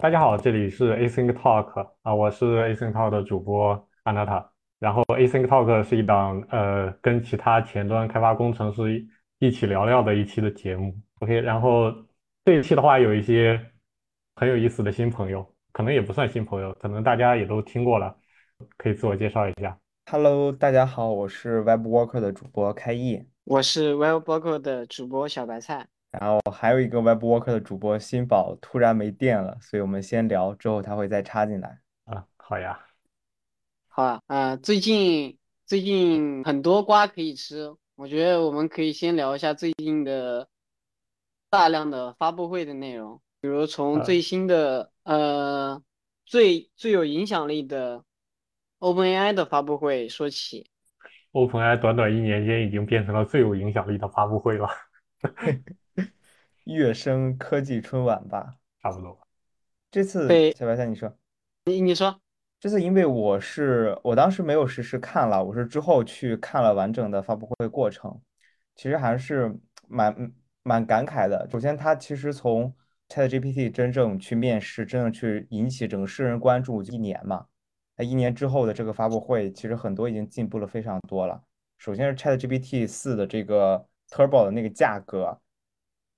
大家好，这里是 Async Talk 啊，我是 Async Talk 的主播安娜塔。然后 Async Talk 是一档呃跟其他前端开发工程师一起聊聊的一期的节目。OK，然后这一期的话有一些很有意思的新朋友，可能也不算新朋友，可能大家也都听过了，可以自我介绍一下。Hello，大家好，我是 Web Worker 的主播开易，我是 Web Worker 的主播小白菜。然后还有一个 Web Worker 的主播新宝突然没电了，所以我们先聊，之后他会再插进来。啊，好呀，好啊，啊，最近最近很多瓜可以吃，我觉得我们可以先聊一下最近的大量的发布会的内容，比如从最新的呃最最有影响力的 OpenAI 的发布会说起。OpenAI 短短一年间已经变成了最有影响力的发布会了。乐声科技春晚吧，差不多。这次小白菜，你说，你你说，这次因为我是我当时没有实时看了，我是之后去看了完整的发布会过程，其实还是蛮蛮感慨的。首先，它其实从 ChatGPT 真正去面试，真正去引起整个世人关注一年嘛，那一年之后的这个发布会，其实很多已经进步了非常多了。首先是 ChatGPT 四的这个 Turbo 的那个价格。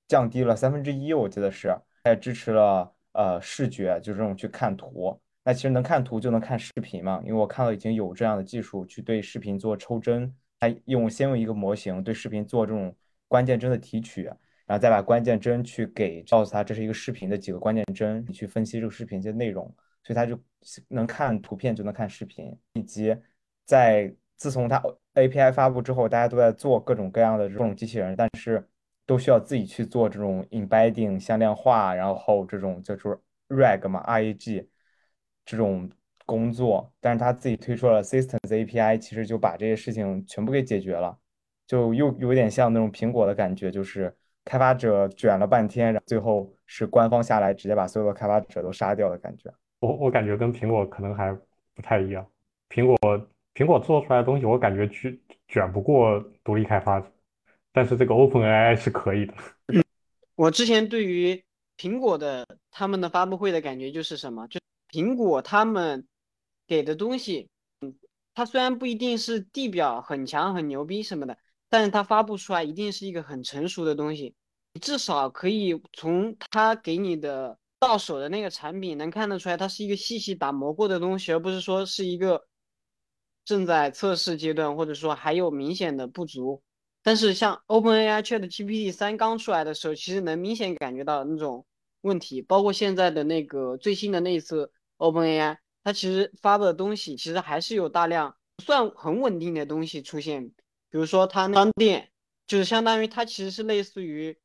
降低了三分之一，我记得是，还支持了呃视觉，就是这种去看图。那其实能看图就能看视频嘛，因为我看到已经有这样的技术去对视频做抽帧，它用先用一个模型对视频做这种关键帧的提取，然后再把关键帧去给告诉他这是一个视频的几个关键帧，你去分析这个视频的内容，所以他就能看图片就能看视频，以及在自从它 API 发布之后，大家都在做各种各样的这种机器人，但是。都需要自己去做这种 embedding 向量化，然后这种叫做 RAG 嘛，RAG 这种工作，但是他自己推出了 Systems API，其实就把这些事情全部给解决了，就又有点像那种苹果的感觉，就是开发者卷了半天，然后最后是官方下来直接把所有的开发者都杀掉的感觉。我我感觉跟苹果可能还不太一样，苹果苹果做出来的东西，我感觉卷卷不过独立开发者。但是这个 OpenAI 是可以的。我之前对于苹果的他们的发布会的感觉就是什么？就苹果他们给的东西，嗯，它虽然不一定是地表很强很牛逼什么的，但是它发布出来一定是一个很成熟的东西。至少可以从它给你的到手的那个产品能看得出来，它是一个细细打磨过的东西，而不是说是一个正在测试阶段，或者说还有明显的不足。但是像 OpenAI ChatGPT 三刚出来的时候，其实能明显感觉到那种问题，包括现在的那个最新的那一次 OpenAI，它其实发布的东西其实还是有大量不算很稳定的东西出现，比如说它商店，就是相当于它其实是类似于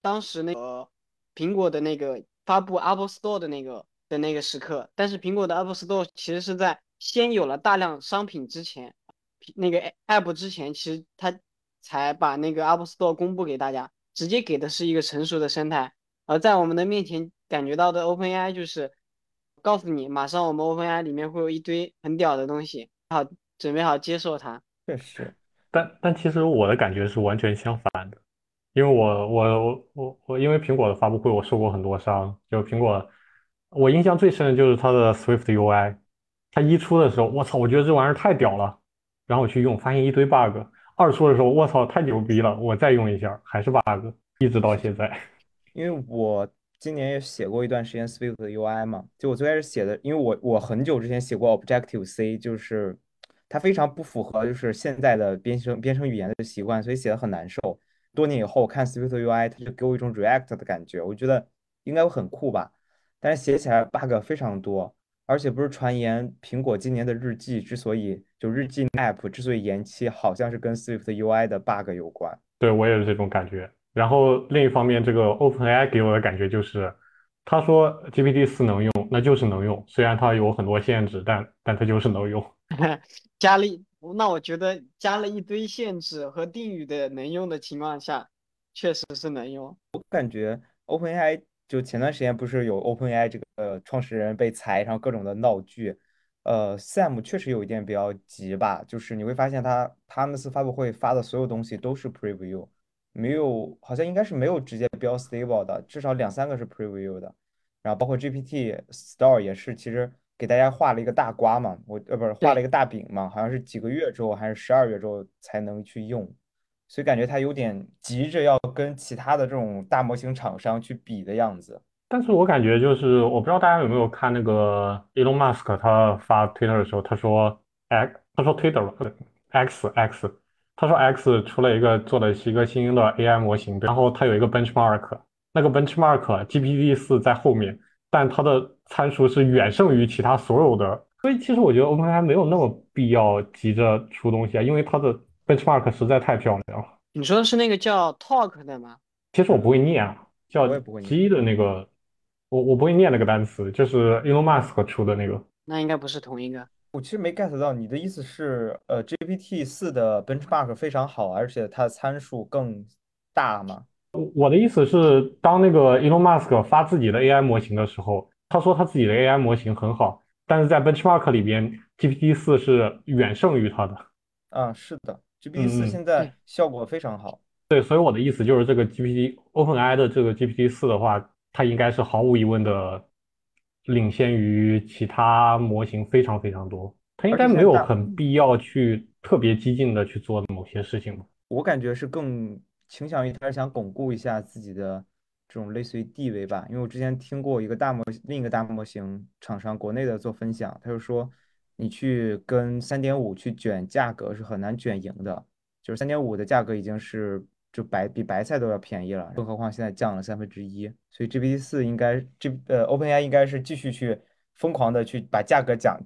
当时那个苹果的那个发布 Apple Store 的那个的那个时刻，但是苹果的 Apple Store 其实是在先有了大量商品之前。那个 app 之前其实他才把那个 App Store 公布给大家，直接给的是一个成熟的生态，而在我们的面前感觉到的 OpenAI 就是告诉你，马上我们 OpenAI 里面会有一堆很屌的东西，好准备好接受它。确实，但但其实我的感觉是完全相反的，因为我我我我我因为苹果的发布会我受过很多伤，就苹果我印象最深的就是它的 Swift UI，它一出的时候，我操，我觉得这玩意儿太屌了。然后我去用，发现一堆 bug。二出的时候，我操，太牛逼了！我再用一下，还是 bug，一直到现在。因为我今年也写过一段时间 Swift 的 UI 嘛，就我最开始写的，因为我我很久之前写过 Objective C，就是它非常不符合就是现在的编程编程语言的习惯，所以写的很难受。多年以后看 Swift UI，它就给我一种 React 的感觉，我觉得应该会很酷吧，但是写起来 bug 非常多。而且不是传言，苹果今年的日记之所以就日记 App 之所以延期，好像是跟 Swift UI 的 bug 有关。对我也是这种感觉。然后另一方面，这个 OpenAI 给我的感觉就是，他说 GPT 四能用，那就是能用，虽然它有很多限制，但但它就是能用。加了，那我觉得加了一堆限制和定语的能用的情况下，确实是能用。我感觉 OpenAI。就前段时间不是有 OpenAI 这个创始人被裁，然后各种的闹剧，呃，Sam 确实有一点比较急吧，就是你会发现他他那次发布会发的所有东西都是 Preview，没有，好像应该是没有直接标 Stable 的，至少两三个是 Preview 的，然后包括 GPT Store 也是，其实给大家画了一个大瓜嘛，我呃不是画了一个大饼嘛，好像是几个月之后还是十二月之后才能去用，所以感觉他有点急着要跟其他的这种大模型厂商去比的样子。但是我感觉就是，我不知道大家有没有看那个 Elon Musk 他发 Twitter 的时候，他说 X，他说 Twitter 吧，X X，他说 X 出了一个做的是一个新的 AI 模型，然后它有一个 benchmark，那个 benchmark GPT 四在后面，但它的参数是远胜于其他所有的，所以其实我觉得 OpenAI 没有那么必要急着出东西啊，因为它的 benchmark 实在太漂亮了。你说的是那个叫 Talk 的吗？其实我不会念啊，叫 G 的那个，我我不会念那个单词，就是 Elon Musk 出的那个。那应该不是同一个。我其实没 get 到你的意思是，呃，GPT 四的 benchmark 非常好，而且它的参数更大吗？我的意思是，当那个 Elon Musk 发自己的 AI 模型的时候，他说他自己的 AI 模型很好，但是在 benchmark 里边，GPT 四是远胜于他的。啊，是的，GPT 四嗯嗯现在效果非常好。对，所以我的意思就是，这个 GPT OpenAI 的这个 GPT 四的话，它应该是毫无疑问的领先于其他模型非常非常多。它应该没有很必要去特别激进的去做某些事情吧。我感觉是更倾向于它是想巩固一下自己的这种类似于地位吧。因为我之前听过一个大模另一个大模型厂商国内的做分享，他就说你去跟三点五去卷价格是很难卷赢的，就是三点五的价格已经是就白比白菜都要便宜了，更何况现在降了三分之一。所以 GPT 四应该这呃 OpenAI 应该是继续去疯狂的去把价格降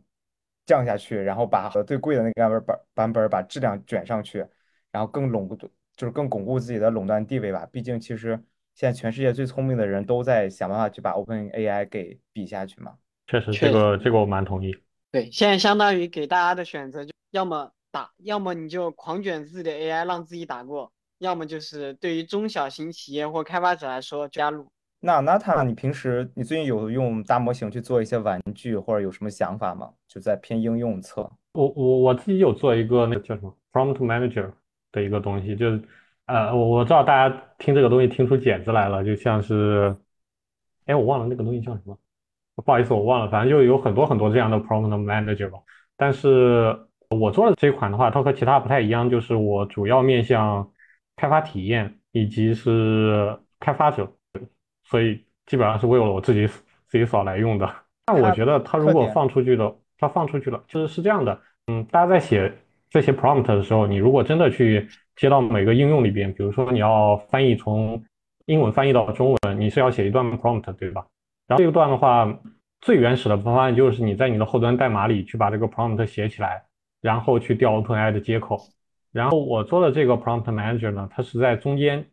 降下去，然后把最贵的那个版本版版本把质量卷上去。然后更垄就是更巩固自己的垄断地位吧。毕竟其实现在全世界最聪明的人都在想办法去把 OpenAI 给比下去嘛。确实，这个这个我蛮同意。对，现在相当于给大家的选择，就要么打，要么你就狂卷自己的 AI 让自己打过，要么就是对于中小型企业或开发者来说加入。那 Nata，你平时你最近有用大模型去做一些玩具，或者有什么想法吗？就在偏应用侧。我我我自己有做一个那个叫什么 Prompt Manager。的一个东西，就是呃，我我知道大家听这个东西听出茧子来了，就像是，哎，我忘了那个东西叫什么，不好意思，我忘了，反正就有很多很多这样的 prompt manager 吧。但是我做的这款的话，它和其他不太一样，就是我主要面向开发体验以及是开发者，所以基本上是为了我自己自己扫来用的。但我觉得它如果放出去的，它放出去了，就是是这样的，嗯，大家在写。这些 prompt 的时候，你如果真的去接到每个应用里边，比如说你要翻译从英文翻译到中文，你是要写一段 prompt，对吧？然后这一段的话，最原始的方案就是你在你的后端代码里去把这个 prompt 写起来，然后去调 OpenAI 的接口。然后我做的这个 prompt manager 呢，它是在中间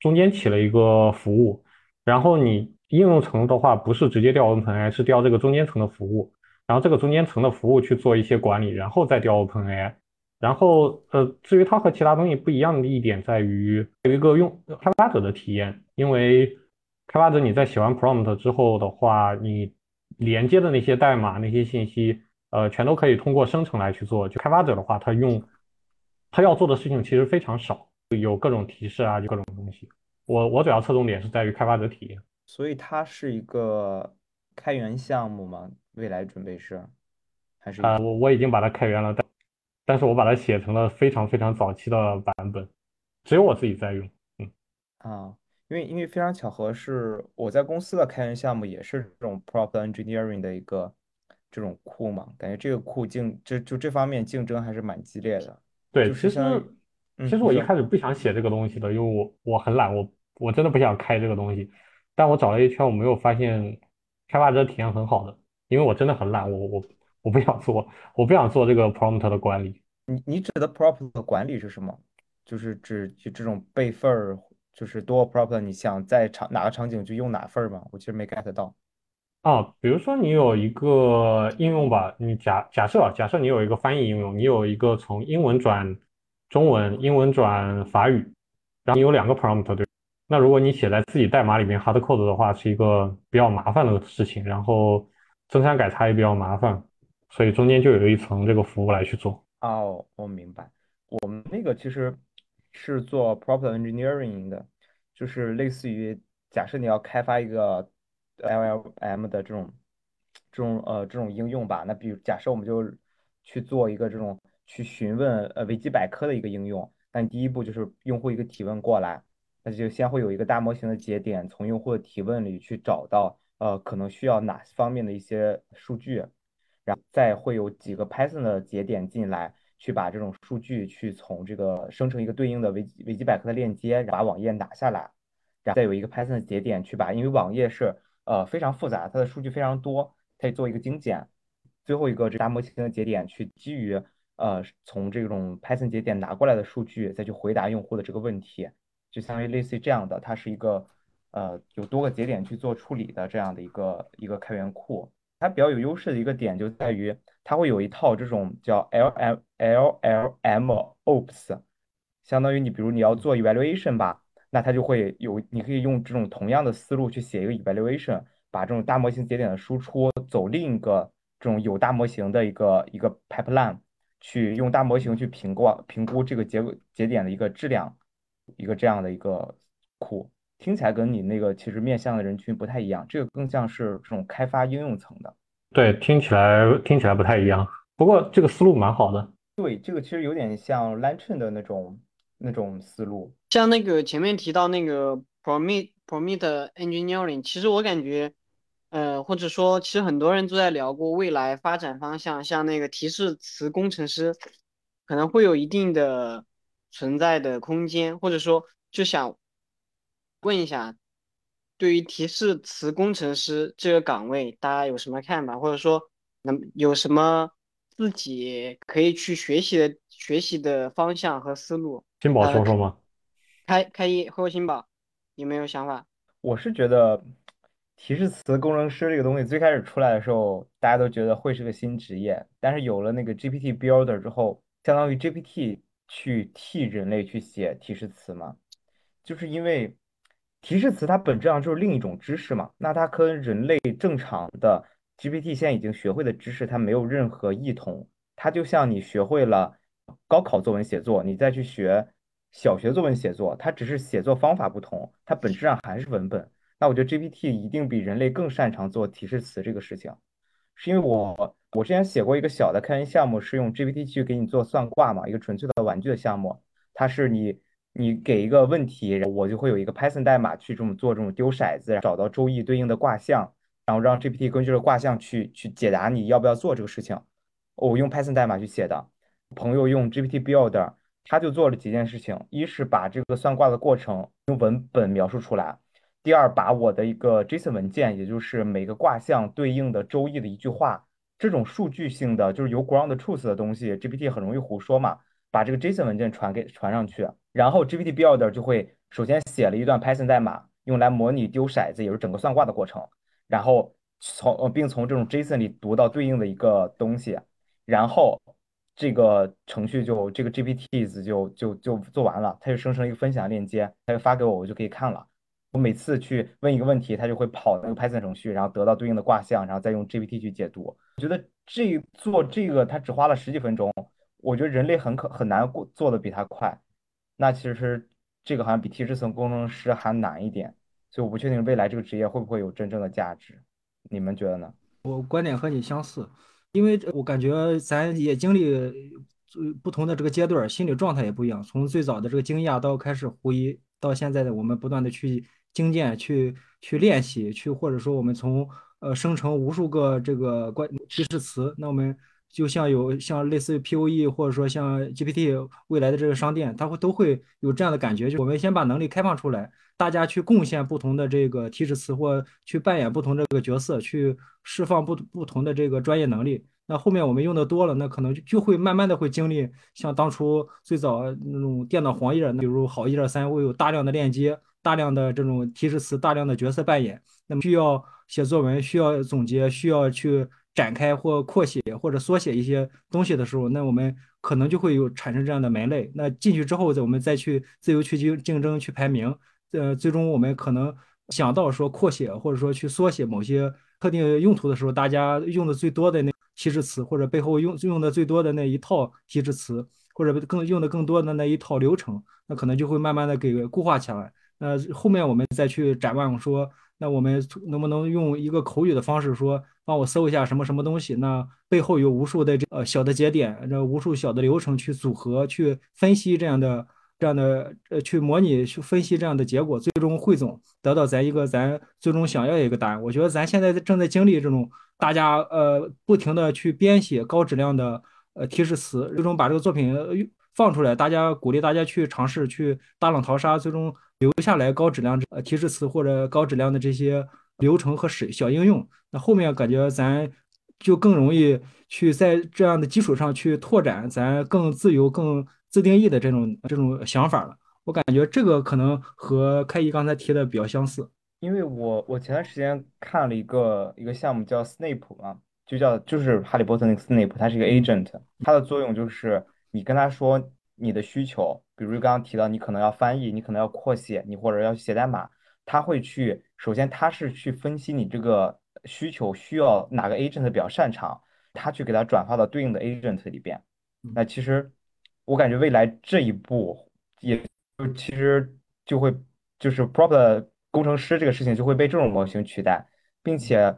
中间起了一个服务。然后你应用层的话，不是直接调 OpenAI，是调这个中间层的服务。然后这个中间层的服务去做一些管理，然后再调 OpenAI。然后，呃，至于它和其他东西不一样的一点在于有一个用开发者的体验，因为开发者你在写完 prompt 之后的话，你连接的那些代码、那些信息，呃，全都可以通过生成来去做。就开发者的话，他用他要做的事情其实非常少，有各种提示啊，就各种东西。我我主要侧重点是在于开发者体验。所以它是一个开源项目吗？未来准备是还是？啊，我我已经把它开源了，但。但是我把它写成了非常非常早期的版本，只有我自己在用。嗯啊，因为因为非常巧合是我在公司的开源项目也是这种 prompt engineering 的一个这种库嘛，感觉这个库竞就就这方面竞争还是蛮激烈的。对，其实其实我一开始不想写这个东西的，因为我我很懒，我我真的不想开这个东西。但我找了一圈，我没有发现开发者体验很好的，因为我真的很懒，我我。我不想做，我不想做这个 prompt 的管理。你你指的 prompt 的管理是什么？就是指就这种备份儿，就是多 prompt，你想在场哪个场景就用哪份儿吗？我其实没 get 到。啊，比如说你有一个应用吧，你假假设啊假设你有一个翻译应用，你有一个从英文转中文、英文转法语，然后你有两个 prompt，对。那如果你写在自己代码里面 hard code 的话，是一个比较麻烦的事情，然后增删改插也比较麻烦。所以中间就有一层这个服务来去做。哦，我明白。我们那个其实是做 prompt engineering 的，就是类似于假设你要开发一个 LLM 的这种这种呃这种应用吧。那比如假设我们就去做一个这种去询问呃维基百科的一个应用，那第一步就是用户一个提问过来，那就先会有一个大模型的节点，从用户的提问里去找到呃可能需要哪方面的一些数据，然后再会有几个 Python 的节点进来。去把这种数据去从这个生成一个对应的维维基百科的链接，把网页拿下来，然后再有一个 Python 的节点去把，因为网页是呃非常复杂，它的数据非常多，可以做一个精简。最后一个这大模型的节点去基于呃从这种 Python 节点拿过来的数据，再去回答用户的这个问题，就相当于类似于这样的，它是一个呃有多个节点去做处理的这样的一个一个开源库。它比较有优势的一个点就在于，它会有一套这种叫 L M L L M Ops，相当于你比如你要做 evaluation 吧，那它就会有，你可以用这种同样的思路去写一个 evaluation，把这种大模型节点的输出走另一个这种有大模型的一个一个 pipeline，去用大模型去评估评估这个结节点的一个质量，一个这样的一个库。听起来跟你那个其实面向的人群不太一样，这个更像是这种开发应用层的。对，听起来听起来不太一样，不过这个思路蛮好的。对，这个其实有点像 Lantern 的那种那种思路。像那个前面提到那个 Prompt Prompt Engineering，其实我感觉，呃，或者说其实很多人都在聊过未来发展方向，像那个提示词工程师可能会有一定的存在的空间，或者说就想。问一下，对于提示词工程师这个岗位，大家有什么看法？或者说，能有什么自己可以去学习的学习的方向和思路？金宝说说吗？开开一和新宝有没有想法？我是觉得提示词工程师这个东西最开始出来的时候，大家都觉得会是个新职业，但是有了那个 GPT Builder 之后，相当于 GPT 去替人类去写提示词嘛，就是因为。提示词它本质上就是另一种知识嘛，那它跟人类正常的 GPT 现在已经学会的知识，它没有任何异同。它就像你学会了高考作文写作，你再去学小学作文写作，它只是写作方法不同，它本质上还是文本。那我觉得 GPT 一定比人类更擅长做提示词这个事情，是因为我我之前写过一个小的开源项目，是用 GPT 去给你做算卦嘛，一个纯粹的玩具的项目，它是你。你给一个问题，我就会有一个 Python 代码去这么做这种丢骰子，找到周易对应的卦象，然后让 GPT 根据这个卦象去去解答你要不要做这个事情。我用 Python 代码去写的，朋友用 GPT Builder，他就做了几件事情：一是把这个算卦的过程用文本描述出来；第二，把我的一个 JSON 文件，也就是每个卦象对应的周易的一句话，这种数据性的就是有 ground truth 的东西，GPT 很容易胡说嘛，把这个 JSON 文件传给传上去。然后 GPT Builder 就会首先写了一段 Python 代码，用来模拟丢骰子，也是整个算卦的过程。然后从呃并从这种 JSON 里读到对应的一个东西，然后这个程序就这个 GPTs 就就就做完了，它就生成一个分享链接，它就发给我，我就可以看了。我每次去问一个问题，它就会跑那个 Python 程序，然后得到对应的卦象，然后再用 GPT 去解读。我觉得这做这个它只花了十几分钟，我觉得人类很可很难过做的比它快。那其实这个好像比提示词工程师还难一点，所以我不确定未来这个职业会不会有真正的价值，你们觉得呢？我观点和你相似，因为我感觉咱也经历不同的这个阶段，心理状态也不一样。从最早的这个惊讶到开始狐疑，到现在的我们不断的去精简、去去练习、去或者说我们从呃生成无数个这个关提示词，那我们。就像有像类似于 P O E 或者说像 G P T 未来的这个商店，它会都会有这样的感觉，就我们先把能力开放出来，大家去贡献不同的这个提示词或去扮演不同这个角色，去释放不不同的这个专业能力。那后面我们用的多了，那可能就会慢慢的会经历像当初最早那种电脑黄页，那比如好一二三会有大量的链接，大量的这种提示词，大量的角色扮演，那么需要写作文，需要总结，需要去。展开或扩写或者缩写一些东西的时候，那我们可能就会有产生这样的门类。那进去之后，我们再去自由去竞竞争去排名，呃，最终我们可能想到说扩写或者说去缩写某些特定用途的时候，大家用的最多的那提示词，或者背后用用的最多的那一套提示词，或者更用的更多的那一套流程，那可能就会慢慢的给固化起来。那，后面我们再去展望说。那我们能不能用一个口语的方式说，帮我搜一下什么什么东西？那背后有无数的这呃小的节点，这无数小的流程去组合、去分析这样的、这样的呃去模拟、去分析这样的结果，最终汇总得到咱一个咱最终想要一个答案。我觉得咱现在正在经历这种大家呃不停的去编写高质量的呃提示词，最终把这个作品放出来，大家鼓励大家去尝试去大浪淘沙，最终。留下来高质量呃提示词或者高质量的这些流程和使小应用，那后面感觉咱就更容易去在这样的基础上去拓展咱更自由、更自定义的这种这种想法了。我感觉这个可能和开一刚才提的比较相似。因为我我前段时间看了一个一个项目叫 Snape 嘛，就叫就是哈利波特那个 Snape，它是一个 agent，它的作用就是你跟他说。你的需求，比如刚刚提到你可能要翻译，你可能要扩写，你或者要写代码，他会去，首先他是去分析你这个需求需要哪个 agent 比较擅长，他去给他转发到对应的 agent 里边。那其实我感觉未来这一步，也就其实就会就是 prompt 工程师这个事情就会被这种模型取代，并且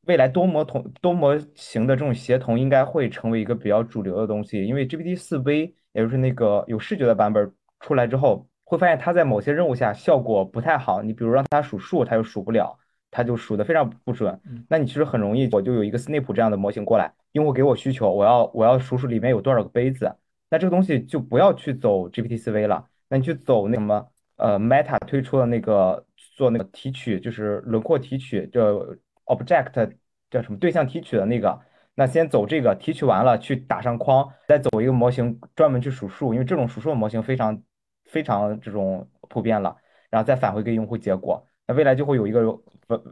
未来多模同多模型的这种协同应该会成为一个比较主流的东西，因为 GPT 四 V。也就是那个有视觉的版本出来之后，会发现它在某些任务下效果不太好。你比如让它数数，它又数不了，它就数的非常不准。那你其实很容易，我就有一个 Snape 这样的模型过来，用户给我需求，我要我要数数里面有多少个杯子。那这个东西就不要去走 GPT 思维了，那你去走那什么呃 Meta 推出的那个做那个提取，就是轮廓提取，就 Object 叫什么对象提取的那个。那先走这个提取完了，去打上框，再走一个模型专门去数数，因为这种数数的模型非常非常这种普遍了，然后再返回给用户结果。那未来就会有一个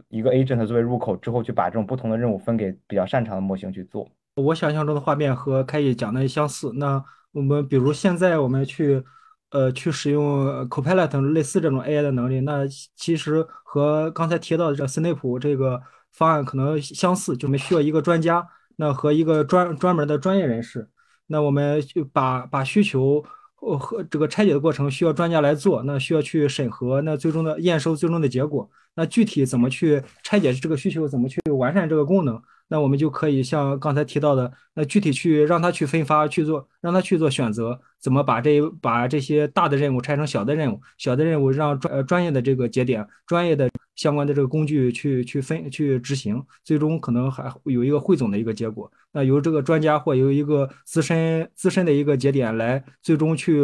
一个 agent 作为入口，之后去把这种不同的任务分给比较擅长的模型去做。我想象中的画面和开义讲的相似。那我们比如现在我们去呃去使用 Copilot 类似这种 AI 的能力，那其实和刚才提到的这 Snap 这个方案可能相似，就没需要一个专家。那和一个专专门的专业人士，那我们就把把需求和这个拆解的过程需要专家来做，那需要去审核，那最终的验收最终的结果，那具体怎么去拆解这个需求，怎么去完善这个功能？那我们就可以像刚才提到的，那具体去让他去分发去做，让他去做选择，怎么把这把这些大的任务拆成小的任务，小的任务让专呃专业的这个节点、专业的相关的这个工具去去分去执行，最终可能还有一个汇总的一个结果。那由这个专家或由一个资深资深的一个节点来最终去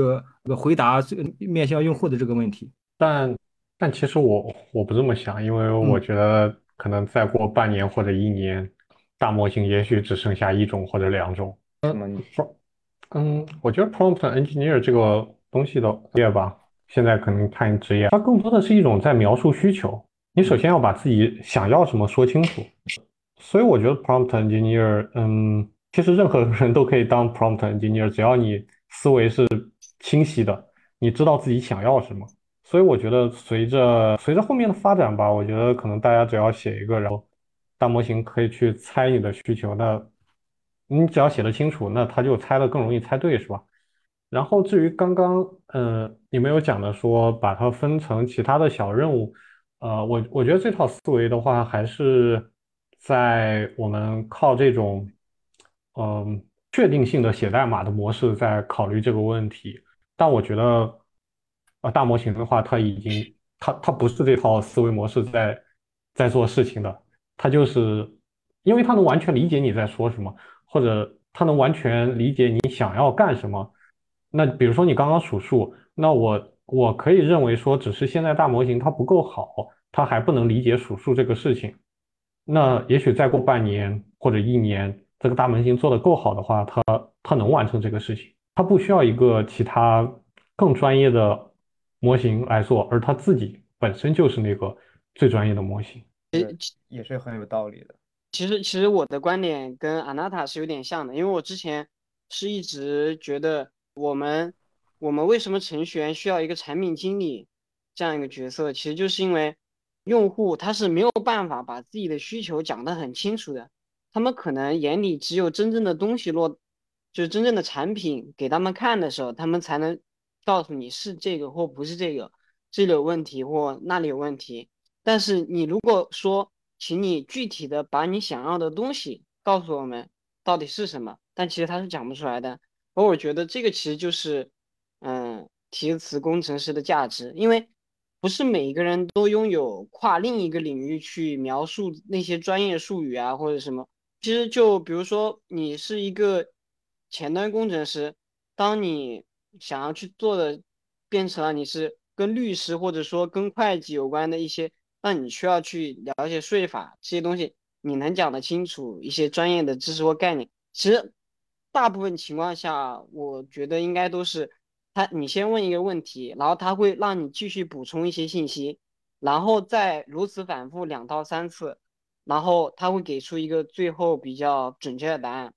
回答面向用户的这个问题。但但其实我我不这么想，因为我觉得可能再过半年或者一年。大模型也许只剩下一种或者两种。嗯，嗯，我觉得 prompt engineer 这个东西的职业吧，现在可能看职业，它更多的是一种在描述需求。你首先要把自己想要什么说清楚。所以我觉得 prompt engineer，嗯，其实任何人都可以当 prompt engineer，只要你思维是清晰的，你知道自己想要什么。所以我觉得随着随着后面的发展吧，我觉得可能大家只要写一个，然后。大模型可以去猜你的需求，那你只要写的清楚，那它就猜的更容易猜对，是吧？然后至于刚刚，呃，你没有讲的说把它分成其他的小任务，呃，我我觉得这套思维的话，还是在我们靠这种，嗯，确定性的写代码的模式在考虑这个问题。但我觉得，啊，大模型的话，它已经，它它不是这套思维模式在在做事情的。他就是，因为他能完全理解你在说什么，或者他能完全理解你想要干什么。那比如说你刚刚数数，那我我可以认为说，只是现在大模型它不够好，它还不能理解数数这个事情。那也许再过半年或者一年，这个大模型做得够好的话，它它能完成这个事情，它不需要一个其他更专业的模型来做，而它自己本身就是那个最专业的模型。也是很有道理的。其实，其实我的观点跟阿娜塔是有点像的，因为我之前是一直觉得我们我们为什么程序员需要一个产品经理这样一个角色，其实就是因为用户他是没有办法把自己的需求讲得很清楚的，他们可能眼里只有真正的东西落，就是真正的产品给他们看的时候，他们才能告诉你是这个或不是这个，这里有问题或那里有问题。但是你如果说，请你具体的把你想要的东西告诉我们到底是什么，但其实他是讲不出来的。而我觉得这个其实就是，嗯，提词工程师的价值，因为不是每一个人都拥有跨另一个领域去描述那些专业术语啊或者什么。其实就比如说你是一个前端工程师，当你想要去做的变成了你是跟律师或者说跟会计有关的一些，那你需要去了解税法这些东西，你能讲得清楚一些专业的知识或概念。其实大部分情况下，我觉得应该都是他你先问一个问题，然后他会让你继续补充一些信息，然后再如此反复两到三次，然后他会给出一个最后比较准确的答案，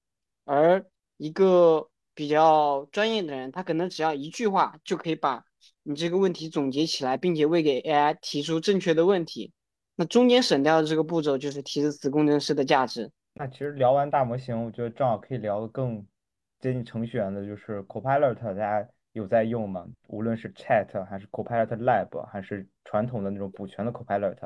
而一个。比较专业的人，他可能只要一句话就可以把你这个问题总结起来，并且为给 AI 提出正确的问题。那中间省掉的这个步骤就是提示词工程师的价值。那其实聊完大模型，我觉得正好可以聊更接近程序员的，就是 Copilot，大家有在用吗？无论是 Chat 还是 Copilot Lab，还是传统的那种补全的 Copilot，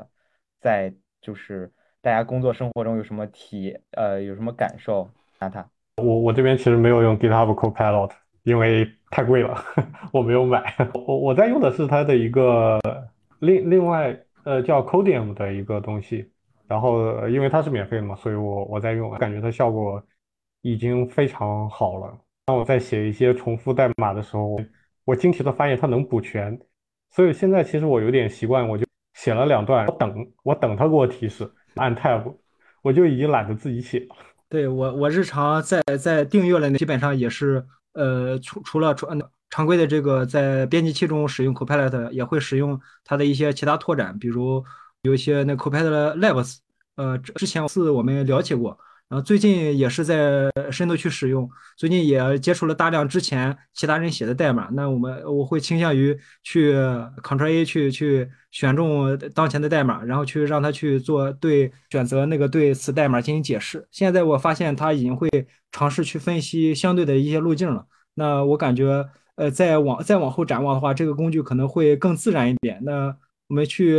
在就是大家工作生活中有什么体呃有什么感受？拿它。我我这边其实没有用 GitHub Copilot，因为太贵了，我没有买。我我在用的是它的一个另另外呃叫 Codium 的一个东西，然后因为它是免费的嘛，所以我我在用，感觉它效果已经非常好了。当我在写一些重复代码的时候，我惊奇的发现它能补全，所以现在其实我有点习惯，我就写了两段，我等我等它给我提示，按 Tab，我就已经懒得自己写了。对我，我日常在在订阅了，基本上也是，呃，除除了呃常规的这个在编辑器中使用 Copilot，也会使用它的一些其他拓展，比如有一些那 Copilot Labs，呃，之前是我们了解过。然后最近也是在深度去使用，最近也接触了大量之前其他人写的代码。那我们我会倾向于去 Ctrl A 去去选中当前的代码，然后去让他去做对选择那个对此代码进行解释。现在我发现他已经会尝试去分析相对的一些路径了。那我感觉呃再往再往后展望的话，这个工具可能会更自然一点。那我们去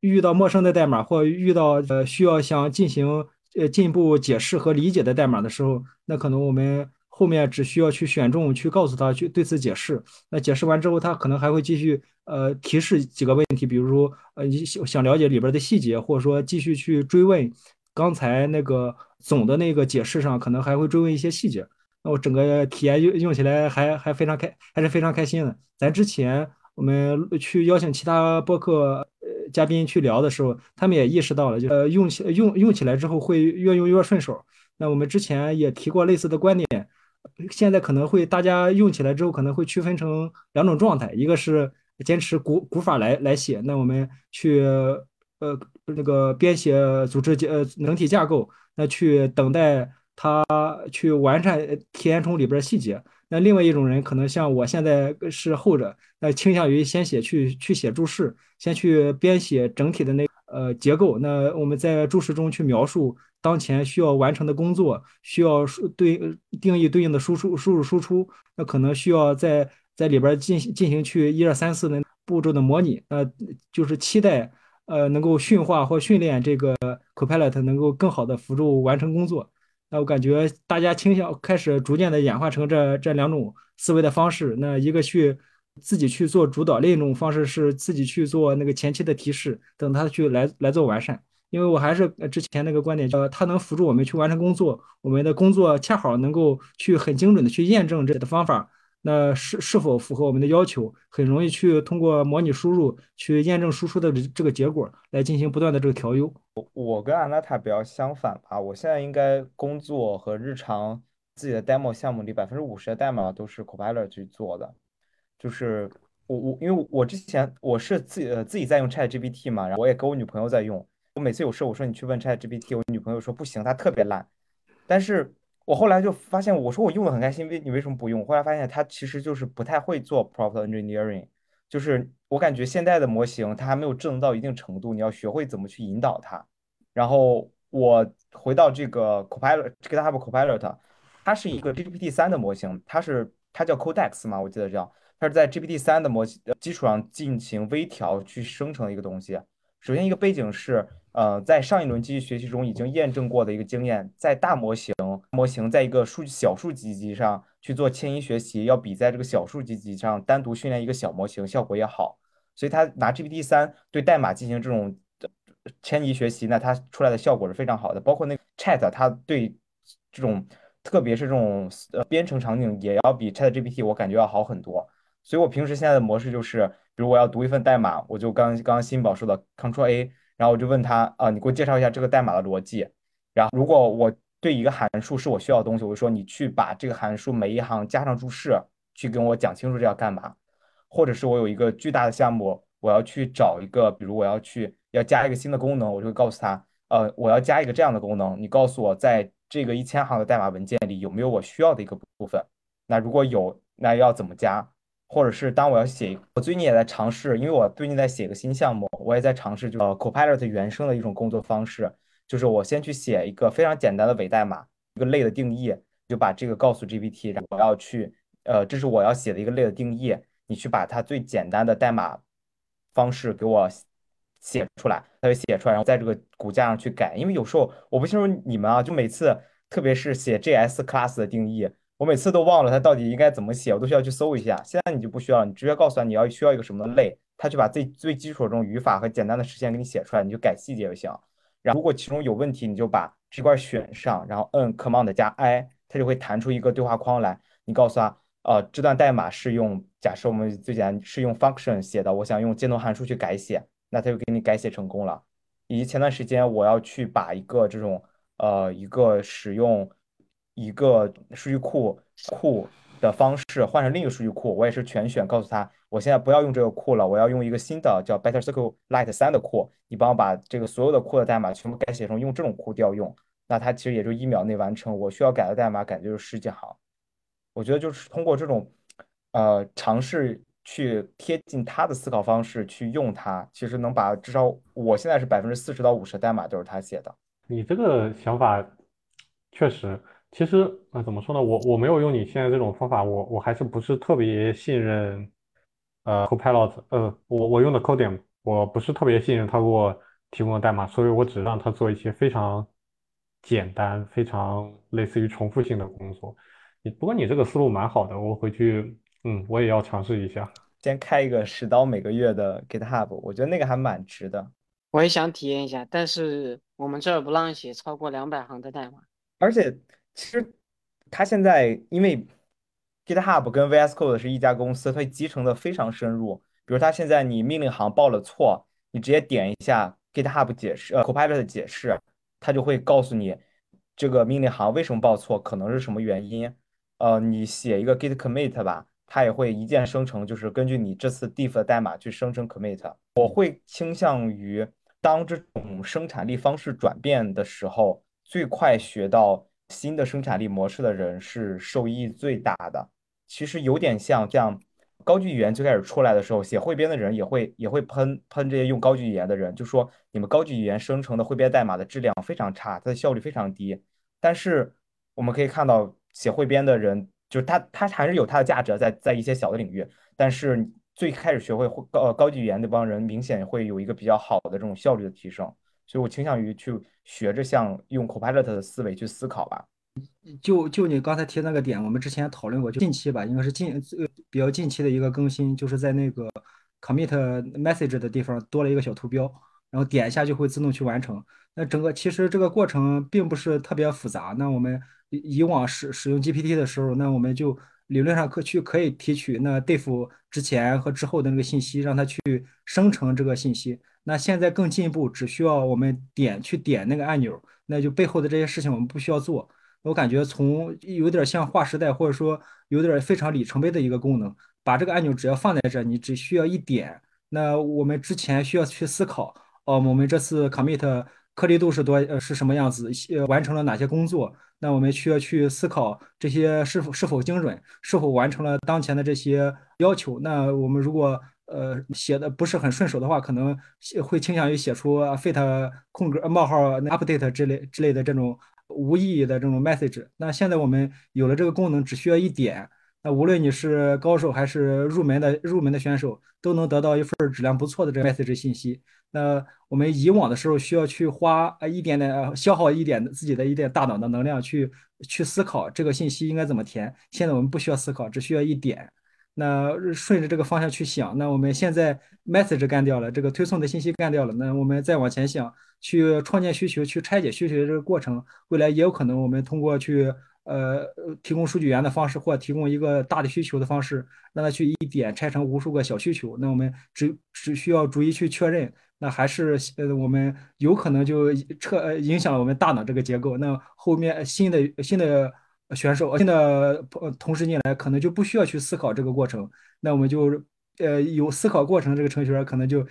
遇到陌生的代码或遇到呃需要想进行。呃，进一步解释和理解的代码的时候，那可能我们后面只需要去选中，去告诉他去对此解释。那解释完之后，他可能还会继续呃提示几个问题，比如说呃你想想了解里边的细节，或者说继续去追问刚才那个总的那个解释上，可能还会追问一些细节。那我整个体验用用起来还还非常开，还是非常开心的。咱之前我们去邀请其他播客。嘉宾去聊的时候，他们也意识到了，就呃用起用用起来之后会越用越顺手。那我们之前也提过类似的观点，现在可能会大家用起来之后可能会区分成两种状态，一个是坚持古古法来来写，那我们去呃那个编写组织结呃能体架构，那去等待它去完善体验中里边细节。那另外一种人可能像我现在是后者，那倾向于先写去去写注释，先去编写整体的那呃结构。那我们在注释中去描述当前需要完成的工作，需要输对定义对应的输出输入输出。那可能需要在在里边进行进行去一二三四的步骤的模拟。那就是期待呃能够驯化或训练这个 Copilot 能够更好的辅助完成工作。那我感觉大家倾向开始逐渐的演化成这这两种思维的方式。那一个去自己去做主导，另一种方式是自己去做那个前期的提示，等他去来来做完善。因为我还是之前那个观点，叫他能辅助我们去完成工作，我们的工作恰好能够去很精准的去验证这的方法。那是是否符合我们的要求？很容易去通过模拟输入去验证输出的这个结果，来进行不断的这个调优。我我跟安娜塔比较相反吧，我现在应该工作和日常自己的 demo 项目里百分之五十的代码都是 Copilot 去做的。就是我我因为我之前我是自己呃自己在用 ChatGPT 嘛，然后我也跟我女朋友在用。我每次有事我说你去问 ChatGPT，我女朋友说不行，它特别烂。但是我后来就发现，我说我用的很开心，为你为什么不用？后来发现它其实就是不太会做 prompt engineering，就是我感觉现在的模型它还没有智能到一定程度，你要学会怎么去引导它。然后我回到这个 Copilot，GitHub Copilot，它是一个 GPT 三的模型，它是它叫 Codex 嘛，我记得叫，它是在 GPT 三的模型基础上进行微调去生成一个东西。首先一个背景是，呃，在上一轮机器学习中已经验证过的一个经验，在大模型模型在一个数小数集集上去做迁移学习，要比在这个小数集集上单独训练一个小模型效果也好。所以他拿 GPT 三对代码进行这种迁移学习，那它出来的效果是非常好的。包括那 Chat，它对这种特别是这种呃编程场景也要比 Chat GPT 我感觉要好很多。所以我平时现在的模式就是，比如我要读一份代码，我就刚刚新宝说的 Ctrl A，然后我就问他啊，你给我介绍一下这个代码的逻辑。然后如果我对一个函数是我需要的东西，我就说你去把这个函数每一行加上注释，去跟我讲清楚这要干嘛。或者是我有一个巨大的项目，我要去找一个，比如我要去要加一个新的功能，我就会告诉他，呃，我要加一个这样的功能，你告诉我在这个一千行的代码文件里有没有我需要的一个部分？那如果有，那要怎么加？或者是当我要写，我最近也在尝试，因为我最近在写一个新项目，我也在尝试就呃 Copilot 原生的一种工作方式，就是我先去写一个非常简单的伪代码，一个类的定义，就把这个告诉 GPT，然后我要去，呃，这是我要写的一个类的定义。你去把它最简单的代码方式给我写出来，它就写出来，然后在这个骨架上去改。因为有时候我不清楚你们啊，就每次特别是写 JS class 的定义，我每次都忘了它到底应该怎么写，我都需要去搜一下。现在你就不需要，你直接告诉他你要需要一个什么类，它就把最最基础的这种语法和简单的实现给你写出来，你就改细节就行。然后如果其中有问题，你就把这块选上，然后摁 Command 加 I，它就会弹出一个对话框来，你告诉他。呃，这段代码是用假设我们最简单是用 function 写的，我想用箭头函数去改写，那它就给你改写成功了。以及前段时间我要去把一个这种呃一个使用一个数据库库的方式换成另一个数据库，我也是全选，告诉他我现在不要用这个库了，我要用一个新的叫 Better Circle Lite 三的库，你帮我把这个所有的库的代码全部改写成用这种库调用，那它其实也就一秒内完成，我需要改的代码感觉就是十几行。我觉得就是通过这种，呃，尝试去贴近他的思考方式去用它，其实能把至少我现在是百分之四十到五十代码都是他写的。你这个想法确实，其实啊，怎么说呢？我我没有用你现在这种方法，我我还是不是特别信任呃 Copilot，呃，我我用的 Codium，我不是特别信任他给我提供的代码，所以我只让他做一些非常简单、非常类似于重复性的工作。你不过你这个思路蛮好的，我回去嗯我也要尝试一下。先开一个十刀每个月的 GitHub，我觉得那个还蛮值的。我也想体验一下，但是我们这儿不让写超过两百行的代码。而且其实他现在因为 GitHub 跟 VS Code 是一家公司，它集成的非常深入。比如他现在你命令行报了错，你直接点一下 GitHub 解释呃 Copilot 的解释，它就会告诉你这个命令行为什么报错，可能是什么原因。呃，你写一个 git commit 吧，它也会一键生成，就是根据你这次 diff 的代码去生成 commit。我会倾向于当这种生产力方式转变的时候，最快学到新的生产力模式的人是受益最大的。其实有点像这样，高级语言最开始出来的时候，写汇编的人也会也会喷喷这些用高级语言的人，就说你们高级语言生成的汇编代码的质量非常差，它的效率非常低。但是我们可以看到。写汇编的人，就是他，他还是有他的价值，在在一些小的领域。但是最开始学会高高级语言那帮人，明显会有一个比较好的这种效率的提升。所以我倾向于去学着像用 Copilot 的思维去思考吧。就就你刚才提那个点，我们之前讨论过，就近期吧，应该是近呃比较近期的一个更新，就是在那个 Commit Message 的地方多了一个小图标，然后点一下就会自动去完成。那整个其实这个过程并不是特别复杂。那我们以往使使用 GPT 的时候，那我们就理论上可去可以提取那 diff 之前和之后的那个信息，让它去生成这个信息。那现在更进一步，只需要我们点去点那个按钮，那就背后的这些事情我们不需要做。我感觉从有点像划时代，或者说有点非常里程碑的一个功能，把这个按钮只要放在这，你只需要一点。那我们之前需要去思考，哦，我们这次 commit。颗粒度是多呃是什么样子？呃完成了哪些工作？那我们需要去思考这些是否是否精准，是否完成了当前的这些要求？那我们如果呃写的不是很顺手的话，可能会倾向于写出 fit 空格冒号 update 之类之类的这种无意义的这种 message。那现在我们有了这个功能，只需要一点，那无论你是高手还是入门的入门的选手，都能得到一份质量不错的这个 message 信息。那我们以往的时候需要去花一点点消耗一点自己的一点大脑的能量去去思考这个信息应该怎么填。现在我们不需要思考，只需要一点。那顺着这个方向去想，那我们现在 message 干掉了，这个推送的信息干掉了，那我们再往前想，去创建需求，去拆解需求的这个过程，未来也有可能我们通过去呃提供数据源的方式，或提供一个大的需求的方式，让它去一点拆成无数个小需求，那我们只只需要逐一去确认，那还是呃我们有可能就彻影响了我们大脑这个结构，那后面新的新的。选手新的同时进来，可能就不需要去思考这个过程。那我们就呃有思考过程这个程序员，可能就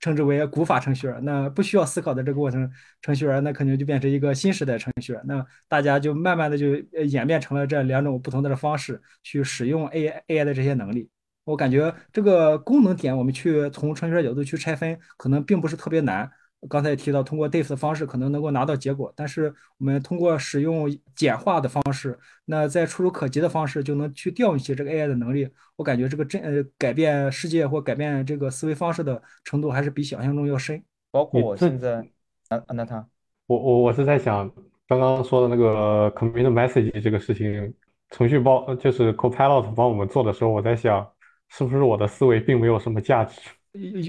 称之为古法程序员。那不需要思考的这个过程程序员，那可能就变成一个新时代程序员。那大家就慢慢的就演变成了这两种不同的方式去使用 AI AI 的这些能力。我感觉这个功能点，我们去从程序员角度去拆分，可能并不是特别难。刚才也提到，通过 diff 的方式可能能够拿到结果，但是我们通过使用简化的方式，那在触手可及的方式就能去调用起这个 AI 的能力。我感觉这个真呃改变世界或改变这个思维方式的程度还是比想象中要深。包括我现在，啊，那他，我我我是在想刚刚说的那个 commit message 这个事情，程序包就是 Copilot 帮我们做的时候，我在想是不是我的思维并没有什么价值。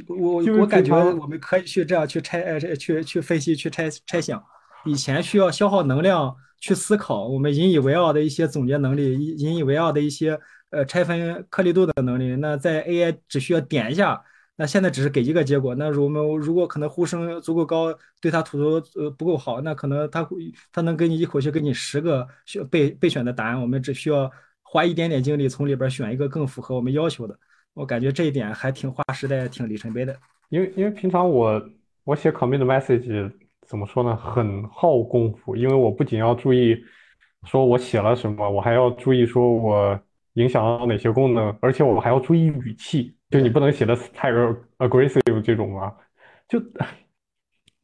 我我感觉我们可以去这样去拆呃去去分析去拆拆想，以前需要消耗能量去思考，我们引以为傲的一些总结能力，引引以为傲的一些呃拆分颗粒度的能力，那在 AI 只需要点一下，那现在只是给一个结果。那我们如果可能呼声足够高，对它吐槽呃不够好，那可能它会它能给你一口气给你十个选备备选的答案，我们只需要花一点点精力从里边选一个更符合我们要求的。我感觉这一点还挺划时代，挺里程碑的。因为因为平常我我写 commit message 怎么说呢，很耗功夫。因为我不仅要注意说我写了什么，我还要注意说我影响到哪些功能，而且我还要注意语气，就你不能写的太 aggressive 这种嘛。就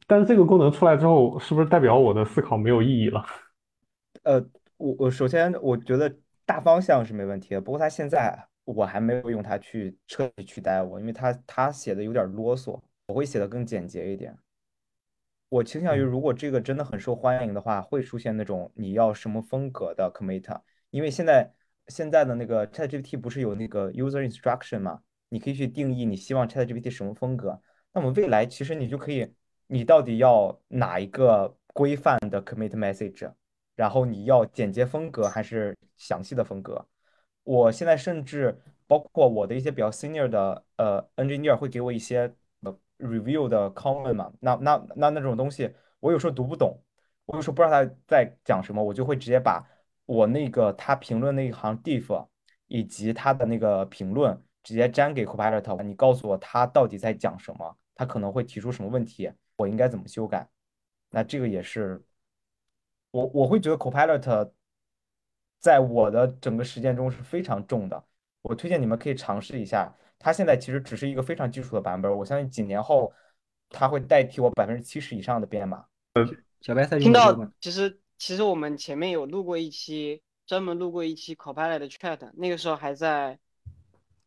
但是这个功能出来之后，是不是代表我的思考没有意义了？呃，我我首先我觉得大方向是没问题的，不过它现在。我还没有用它去彻底取代我，因为它它写的有点啰嗦，我会写的更简洁一点。我倾向于，如果这个真的很受欢迎的话，会出现那种你要什么风格的 commit，因为现在现在的那个 ChatGPT 不是有那个 user instruction 嘛，你可以去定义你希望 ChatGPT 什么风格。那么未来其实你就可以，你到底要哪一个规范的 commit message，然后你要简洁风格还是详细的风格？我现在甚至包括我的一些比较 senior 的呃 engineer 会给我一些 review 的 comment 嘛，那那那那种东西，我有时候读不懂，我有时候不知道他在讲什么，我就会直接把我那个他评论那一行 diff 以及他的那个评论直接粘给 Copilot，你告诉我他到底在讲什么，他可能会提出什么问题，我应该怎么修改？那这个也是我我会觉得 Copilot。在我的整个实践中是非常重的，我推荐你们可以尝试一下。它现在其实只是一个非常基础的版本，我相信几年后它会代替我百分之七十以上的编码。小白菜听到，其实其实我们前面有录过一期，专门录过一期 Copilot 的 Chat，那个时候还在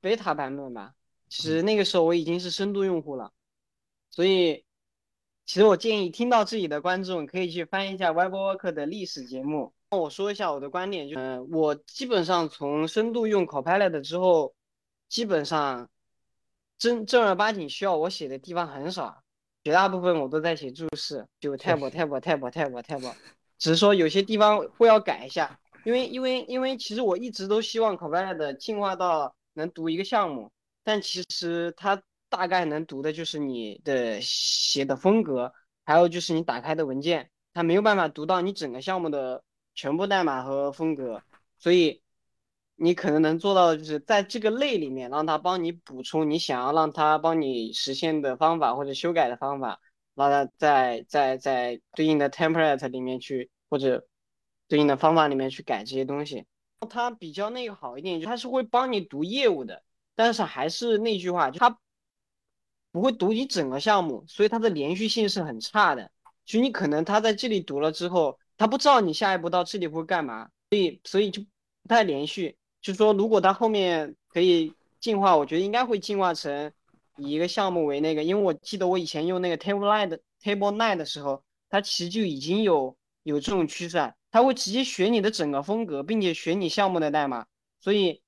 beta 版本吧。其实那个时候我已经是深度用户了，所以其实我建议听到这里的观众可以去翻一下 WebWork 的历史节目。我说一下我的观点，就嗯，我基本上从深度用 Copilot 之后，基本上正正儿八经需要我写的地方很少，绝大部分我都在写注释，就 tab tab tab tab tab，只是说有些地方会要改一下，因为因为因为其实我一直都希望 Copilot 进化到能读一个项目，但其实它大概能读的就是你的写的风格，还有就是你打开的文件，它没有办法读到你整个项目的。全部代码和风格，所以你可能能做到的就是在这个类里面，让它帮你补充你想要让它帮你实现的方法或者修改的方法，让它在在在对应的 template 里面去或者对应的方法里面去改这些东西。它比较那个好一点，就它是会帮你读业务的，但是还是那句话，就它不会读你整个项目，所以它的连续性是很差的。就你可能它在这里读了之后。他不知道你下一步到这里会干嘛，所以所以就不太连续。就说，如果它后面可以进化，我觉得应该会进化成以一个项目为那个，因为我记得我以前用那个 Table Nine Table Nine 的时候，它其实就已经有有这种趋势，它会直接学你的整个风格，并且学你项目的代码。所以，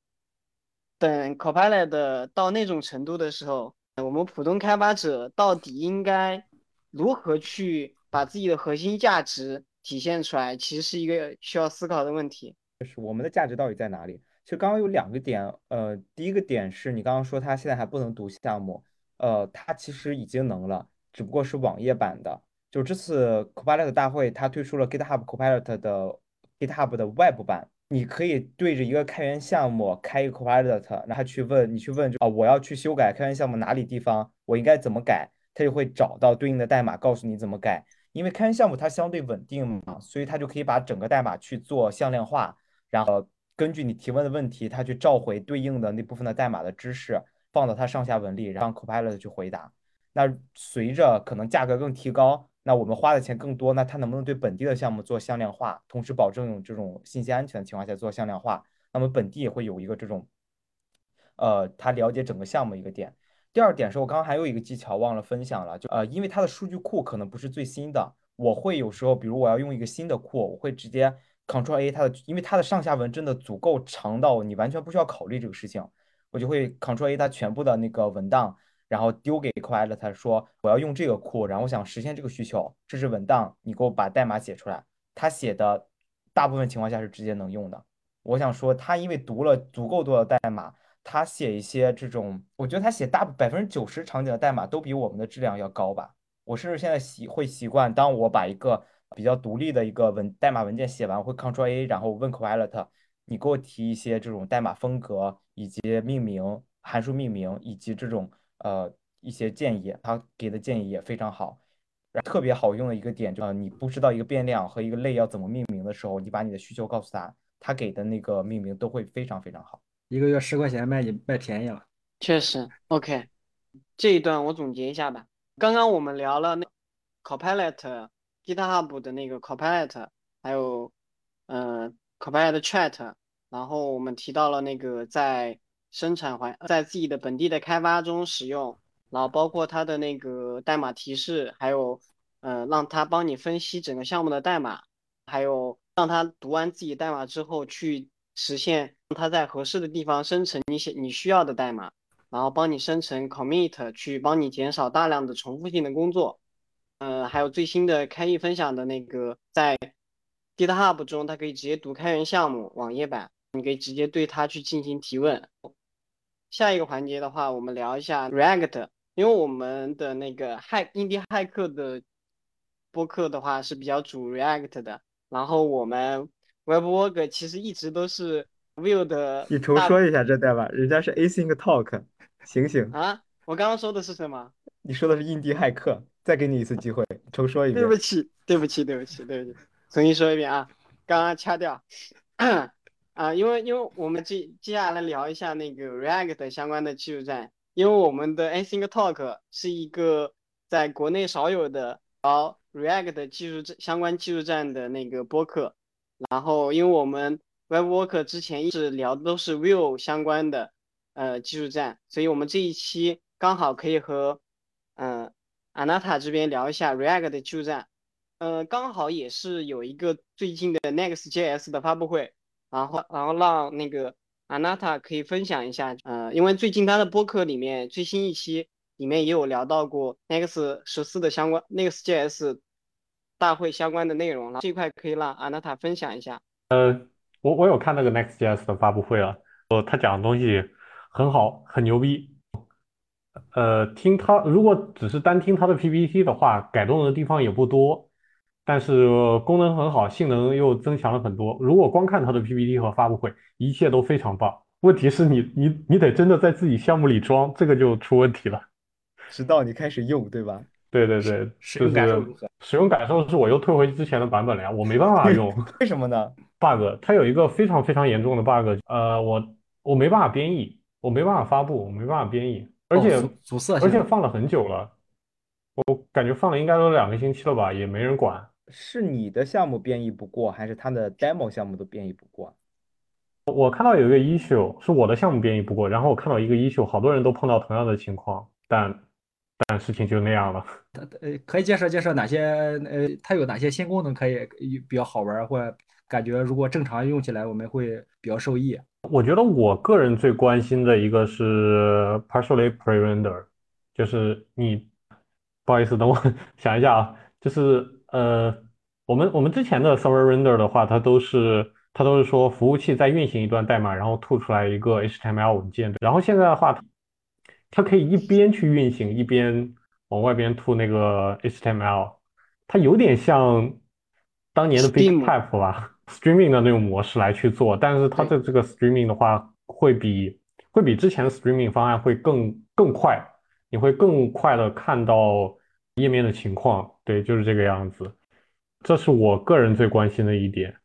等 Copilot 到那种程度的时候，我们普通开发者到底应该如何去把自己的核心价值体现出来，其实是一个需要思考的问题。就是我们的价值到底在哪里？其实刚刚有两个点，呃，第一个点是你刚刚说它现在还不能读项目，呃，它其实已经能了，只不过是网页版的。就这次 Copilot 大会，它推出了 GitHub Copilot 的 GitHub 的 Web 版，你可以对着一个开源项目开一个 Copilot，然后去问你去问，就啊，我要去修改开源项目哪里地方，我应该怎么改，它就会找到对应的代码，告诉你怎么改。因为开源项目它相对稳定嘛，所以它就可以把整个代码去做向量化，然后根据你提问的问题，它去召回对应的那部分的代码的知识，放到它上下文里，让 Copilot 去回答。那随着可能价格更提高，那我们花的钱更多，那它能不能对本地的项目做向量化，同时保证这种信息安全的情况下做向量化？那么本地也会有一个这种，呃，他了解整个项目一个点。第二点是我刚刚还有一个技巧忘了分享了，就呃，因为它的数据库可能不是最新的，我会有时候，比如我要用一个新的库，我会直接 Ctrl A 它的，因为它的上下文真的足够长到你完全不需要考虑这个事情，我就会 Ctrl A 它全部的那个文档，然后丢给 Copilot 说我要用这个库，然后我想实现这个需求，这是文档，你给我把代码写出来。它写的大部分情况下是直接能用的。我想说，他因为读了足够多的代码。他写一些这种，我觉得他写大百分之九十场景的代码都比我们的质量要高吧。我甚至现在习会习惯，当我把一个比较独立的一个文代码文件写完，会 Ctrl A，然后问 Copilot，你给我提一些这种代码风格以及命名函数命名以及这种呃一些建议，他给的建议也非常好。特别好用的一个点，就是你不知道一个变量和一个类要怎么命名的时候，你把你的需求告诉他，他给的那个命名都会非常非常好。一个月十块钱卖你卖便宜了，确实。OK，这一段我总结一下吧。刚刚我们聊了那 Copilot、GitHub 的那个 Copilot，还有呃 Copilot Chat，然后我们提到了那个在生产环在自己的本地的开发中使用，然后包括它的那个代码提示，还有呃让它帮你分析整个项目的代码，还有让它读完自己代码之后去实现。它在合适的地方生成你写你需要的代码，然后帮你生成 commit，去帮你减少大量的重复性的工作。呃，还有最新的开易分享的那个，在 GitHub 中，它可以直接读开源项目网页版，你可以直接对它去进行提问。下一个环节的话，我们聊一下 React，因为我们的那个骇印第骇客的播客的话是比较主 React 的，然后我们 WebWork 其实一直都是。Vue 的，你重说一下这代码，人家是 Async Talk，醒醒啊！我刚刚说的是什么？你说的是印第骇客，再给你一次机会，重说一遍。对不起，对不起，对不起，对不起，重新说一遍啊！刚刚掐掉 啊，因为因为我们接接下来聊一下那个 React 相关的技术站，因为我们的 Async Talk 是一个在国内少有的聊 React 技术站相关技术站的那个播客，然后因为我们。Web Worker 之前一直聊的都是 Vue 相关的呃技术站，所以我们这一期刚好可以和嗯 Anata 这边聊一下 React 的技术站，呃刚好也是有一个最近的 Next.js 的发布会，然后然后让那个 Anata 可以分享一下，呃因为最近他的播客里面最新一期里面也有聊到过 Next 十四的相关 Next.js 大会相关的内容了，这块可以让 Anata 分享一下，呃。我我有看那个 Next.js 的发布会了，呃，他讲的东西很好，很牛逼。呃，听他如果只是单听他的 PPT 的话，改动的地方也不多，但是功能很好，性能又增强了很多。如果光看他的 PPT 和发布会，一切都非常棒。问题是你你你得真的在自己项目里装，这个就出问题了。直到你开始用，对吧？对对对，使用感受如何？使用感受是我又退回之前的版本了呀，我没办法用。为什么呢？bug，它有一个非常非常严重的 bug，呃，我我没办法编译，我没办法发布，我没办法编译，而且阻塞，而且放了很久了，我感觉放了应该都两个星期了吧，也没人管。是你的项目编译不过，还是他的 demo 项目都编译不过？我看到有一个 issue 是我的项目编译不过，然后我看到一个 issue，好多人都碰到同样的情况，但但事情就那样了。呃，可以介绍介绍哪些呃，它有哪些新功能可以比较好玩，或者感觉如果正常用起来我们会比较受益。我觉得我个人最关心的一个是 partially pre-render，就是你不好意思，等我 想一下啊，就是呃，我们我们之前的 server render 的话，它都是。它都是说服务器在运行一段代码，然后吐出来一个 HTML 文件。然后现在的话，它可以一边去运行，一边往外边吐那个 HTML。它有点像当年的 BigPipe 吧，streaming 的那种模式来去做。但是它的这个 streaming 的话，会比会比之前的 streaming 方案会更更快，你会更快的看到页面的情况。对，就是这个样子。这是我个人最关心的一点。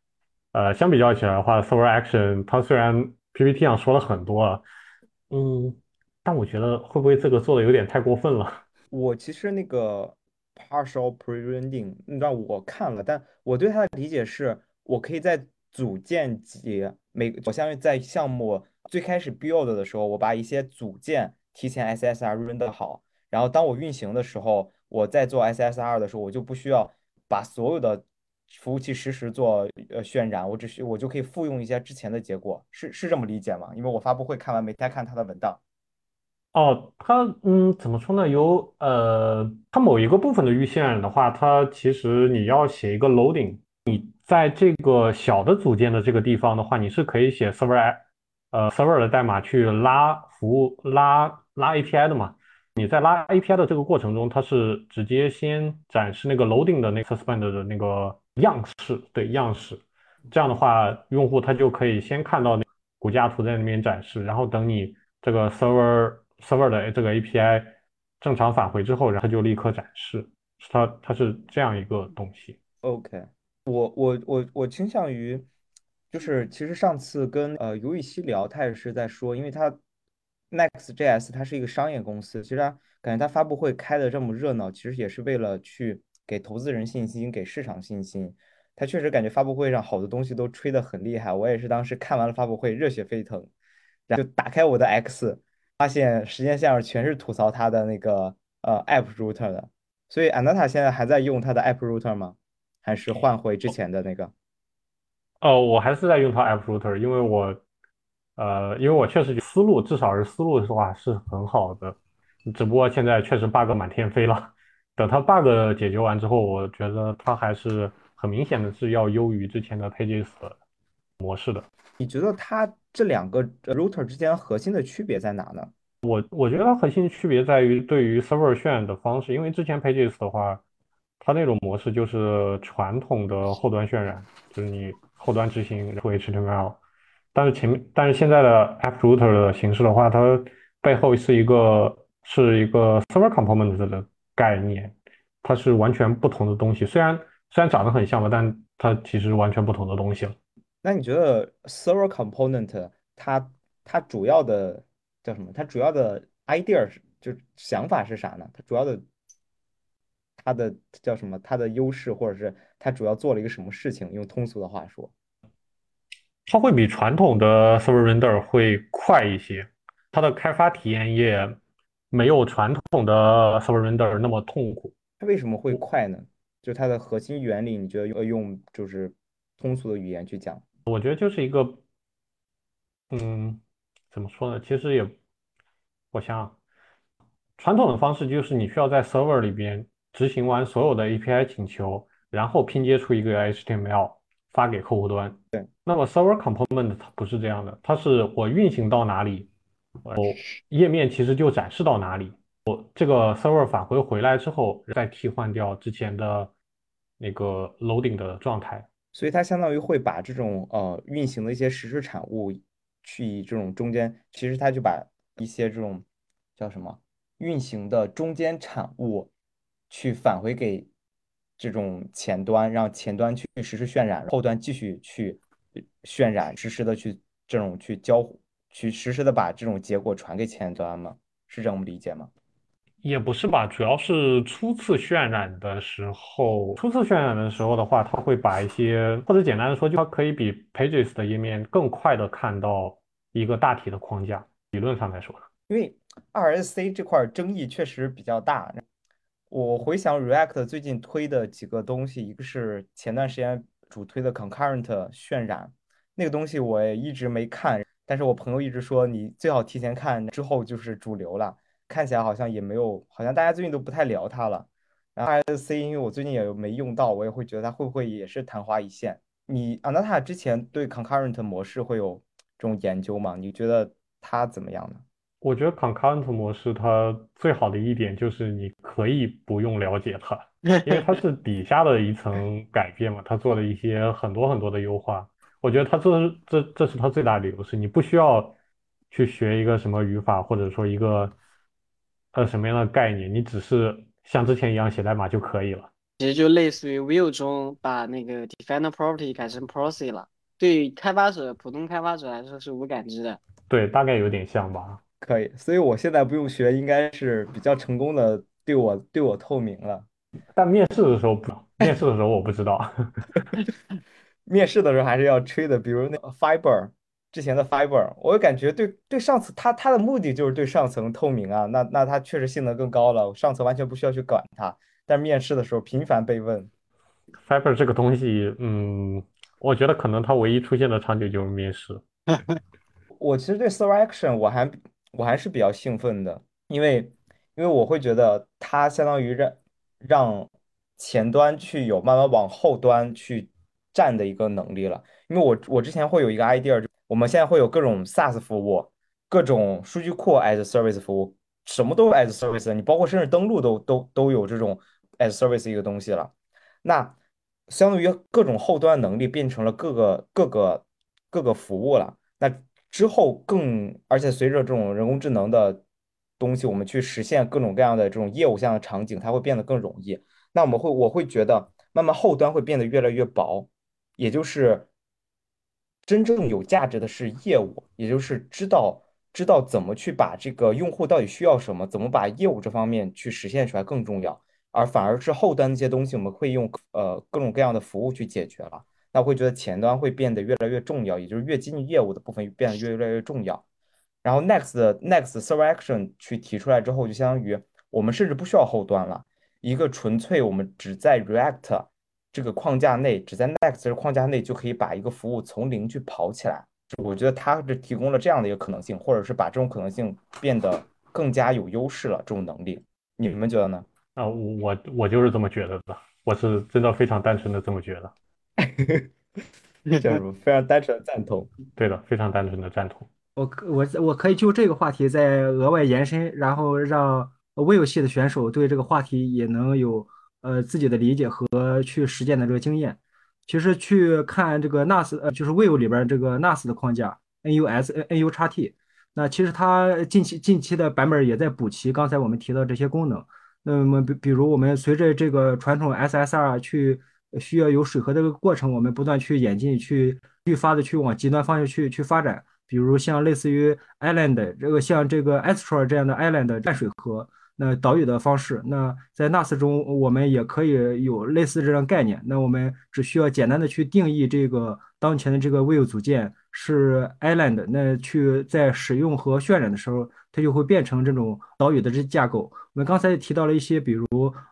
呃，相比较起来的话，Server Action 它虽然 PPT 上说了很多啊，嗯，但我觉得会不会这个做的有点太过分了？我其实那个 Partial Pre-rendering 让我看了，但我对它的理解是，我可以在组件集每我相当于在项目最开始 build 的时候，我把一些组件提前 SSR render 好，然后当我运行的时候，我在做 SSR 的时候，我就不需要把所有的。服务器实时做呃渲染，我只需我就可以复用一些之前的结果，是是这么理解吗？因为我发布会看完没太看它的文档。哦，它嗯怎么说呢？有呃，它某一个部分的预渲染的话，它其实你要写一个 loading，你在这个小的组件的这个地方的话，你是可以写 server 呃 server 的代码去拉服务拉拉 API 的嘛？你在拉 API 的这个过程中，它是直接先展示那个 loading 的那个 suspend 的那个。样式对样式，这样的话，用户他就可以先看到那骨架图在那边展示，然后等你这个 server server 的这个 API 正常返回之后，然后就立刻展示，它它是这样一个东西。OK，我我我我倾向于，就是其实上次跟呃尤雨溪聊，他也是在说，因为他 Next.js 它是一个商业公司，其实他感觉他发布会开的这么热闹，其实也是为了去。给投资人信心，给市场信心。他确实感觉发布会上好多东西都吹得很厉害。我也是当时看完了发布会，热血沸腾，然后就打开我的 X，发现时间线上全是吐槽他的那个呃 App Router 的。所以 Anata 现在还在用他的 App Router 吗？还是换回之前的那个？哦，我还是在用它 App Router，因为我呃，因为我确实思路至少是思路的话是很好的，只不过现在确实 bug 满天飞了。等它 bug 解决完之后，我觉得它还是很明显的是要优于之前的 Pages 的模式的。你觉得它这两个 router 之间核心的区别在哪呢？我我觉得它核心区别在于对于 server 渲的方式，因为之前 Pages 的话，它那种模式就是传统的后端渲染，就是你后端执行后 HTML，但是前面但是现在的 App Router 的形式的话，它背后是一个是一个 server component 的。概念，它是完全不同的东西。虽然虽然长得很像吧，但它其实完全不同的东西了。那你觉得 server component 它它主要的叫什么？它主要的 idea 是就想法是啥呢？它主要的它的叫什么？它的优势或者是它主要做了一个什么事情？用通俗的话说，它会比传统的 server render 会快一些，它的开发体验也。没有传统的 server render 那么痛苦。它为什么会快呢？就它的核心原理，你觉得用用就是通俗的语言去讲？我觉得就是一个，嗯，怎么说呢？其实也，我想，传统的方式就是你需要在 server 里边执行完所有的 API 请求，然后拼接出一个 HTML 发给客户端。对。那么 server component 它不是这样的，它是我运行到哪里。我页面其实就展示到哪里，我这个 server 返回回来之后，再替换掉之前的那个 loading 的状态，所以它相当于会把这种呃运行的一些实时产物，去这种中间，其实它就把一些这种叫什么运行的中间产物，去返回给这种前端，让前端去实时渲染，后端继续去渲染，实时的去这种去交互。去实时的把这种结果传给前端吗？是这么理解吗？也不是吧，主要是初次渲染的时候，初次渲染的时候的话，它会把一些，或者简单的说，就它可以比 Pages 的页面更快的看到一个大体的框架。理论上来说，因为 RSC 这块争议确实比较大。我回想 React 最近推的几个东西，一个是前段时间主推的 Concurrent 渲染，那个东西我也一直没看，但是我朋友一直说你最好提前看，之后就是主流了。看起来好像也没有，好像大家最近都不太聊它了。然后 S C，因为我最近也没用到，我也会觉得它会不会也是昙花一现。你 Anata 之前对 Concurrent 模式会有这种研究吗？你觉得它怎么样呢？我觉得 Concurrent 模式它最好的一点就是你可以不用了解它，因为它是底下的一层改变嘛，它做了一些很多很多的优化。我觉得它这这这是它最大的优势，你不需要去学一个什么语法，或者说一个。呃，什么样的概念？你只是像之前一样写代码就可以了。其实就类似于 Vue 中把那个 define property 改成 property 了。对开发者、普通开发者来说是无感知的。对，大概有点像吧。可以，所以我现在不用学，应该是比较成功的对我对我透明了。但面试的时候不，面试的时候我不知道。面试的时候还是要吹的，比如那个 Fiber。之前的 Fiber，我感觉对对上层，他他的目的就是对上层透明啊，那那他确实性能更高了，上层完全不需要去管它。但面试的时候频繁被问，Fiber 这个东西，嗯，我觉得可能它唯一出现的场景就是面试。我其实对 Server Action 我还我还是比较兴奋的，因为因为我会觉得它相当于让让前端去有慢慢往后端去站的一个能力了。因为我我之前会有一个 idea 就。我们现在会有各种 SaaS 服务，各种数据库 as service 服务，什么都 as service，你包括甚至登录都都都有这种 as service 一个东西了。那相当于各种后端能力变成了各个各个各个服务了。那之后更，而且随着这种人工智能的东西，我们去实现各种各样的这种业务项的场景，它会变得更容易。那我们会我会觉得，慢慢后端会变得越来越薄，也就是。真正有价值的是业务，也就是知道知道怎么去把这个用户到底需要什么，怎么把业务这方面去实现出来更重要，而反而是后端那些东西，我们会用呃各种各样的服务去解决了。那会觉得前端会变得越来越重要，也就是越接近业务的部分变得越来越重要。然后 next next server action 去提出来之后，就相当于我们甚至不需要后端了，一个纯粹我们只在 React。这个框架内，只在 Next 这个框架内就可以把一个服务从零去跑起来。我觉得它是提供了这样的一个可能性，或者是把这种可能性变得更加有优势了。这种能力，你们觉得呢？啊，我我就是这么觉得的，我是真的非常单纯的这么觉得。正如非常单纯的赞同。对的，非常单纯的赞同。我我我可以就这个话题再额外延伸，然后让 Vue 系的选手对这个话题也能有。呃，自己的理解和去实践的这个经验，其实去看这个 NAS，呃，就是 Vue 里边这个 NAS 的框架，NUS、NU 叉 T，那其实它近期近期的版本也在补齐刚才我们提到这些功能。那么，比比如我们随着这个传统 SSR 去需要有水合这个过程，我们不断去演进，去愈发的去往极端方向去去发展。比如像类似于 Island 这个，像这个 Astro 这样的 Island 淡水河。那岛屿的方式，那在 NAS 中我们也可以有类似这样概念。那我们只需要简单的去定义这个当前的这个 view 组件是 Island，那去在使用和渲染的时候，它就会变成这种岛屿的这架构。我们刚才提到了一些，比如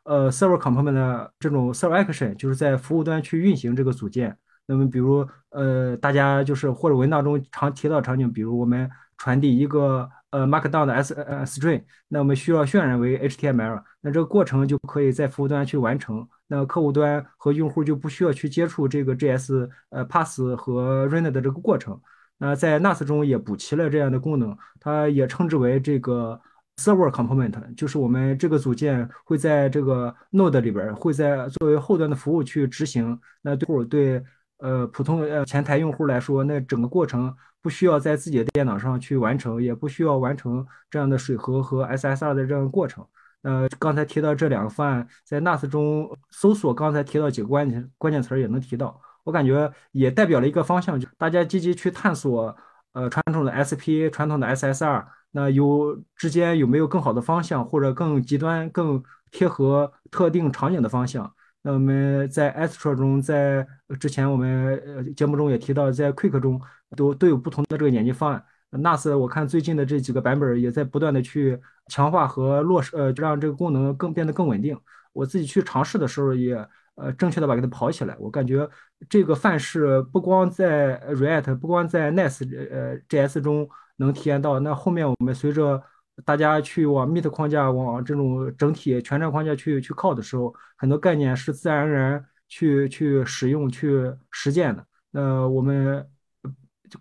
呃 Server Component 的这种 Server Action，就是在服务端去运行这个组件。那么比如呃大家就是或者文档中常提到场景，比如我们传递一个。呃，Markdown 的 S 呃 string，那我们需要渲染为 HTML，那这个过程就可以在服务端去完成，那客户端和用户就不需要去接触这个 JS 呃 pass 和 render 的这个过程。那在 NAS 中也补齐了这样的功能，它也称之为这个 Server Component，就是我们这个组件会在这个 Node 里边，会在作为后端的服务去执行。那对对呃普通呃前台用户来说，那整个过程。不需要在自己的电脑上去完成，也不需要完成这样的水合和 SSR 的这样过程。呃，刚才提到这两个方案，在 NAS 中搜索，刚才提到几个关键关键词也能提到。我感觉也代表了一个方向，就大家积极去探索，呃，传统的 SP、传统的 SSR，那有之间有没有更好的方向，或者更极端、更贴合特定场景的方向？那我们在 Astro 中，在之前我们呃节目中也提到，在 Quick 中都都有不同的这个演进方案。NAS 我看最近的这几个版本也在不断的去强化和落实，呃，让这个功能更变得更稳定。我自己去尝试的时候也呃正确的把它给它跑起来。我感觉这个范式不光在 React，不光在 Nice 呃 JS 中能体验到，那后面我们随着大家去往 Meet 框架、往这种整体全站框架去去靠的时候，很多概念是自然而然去去使用、去实践的。那我们。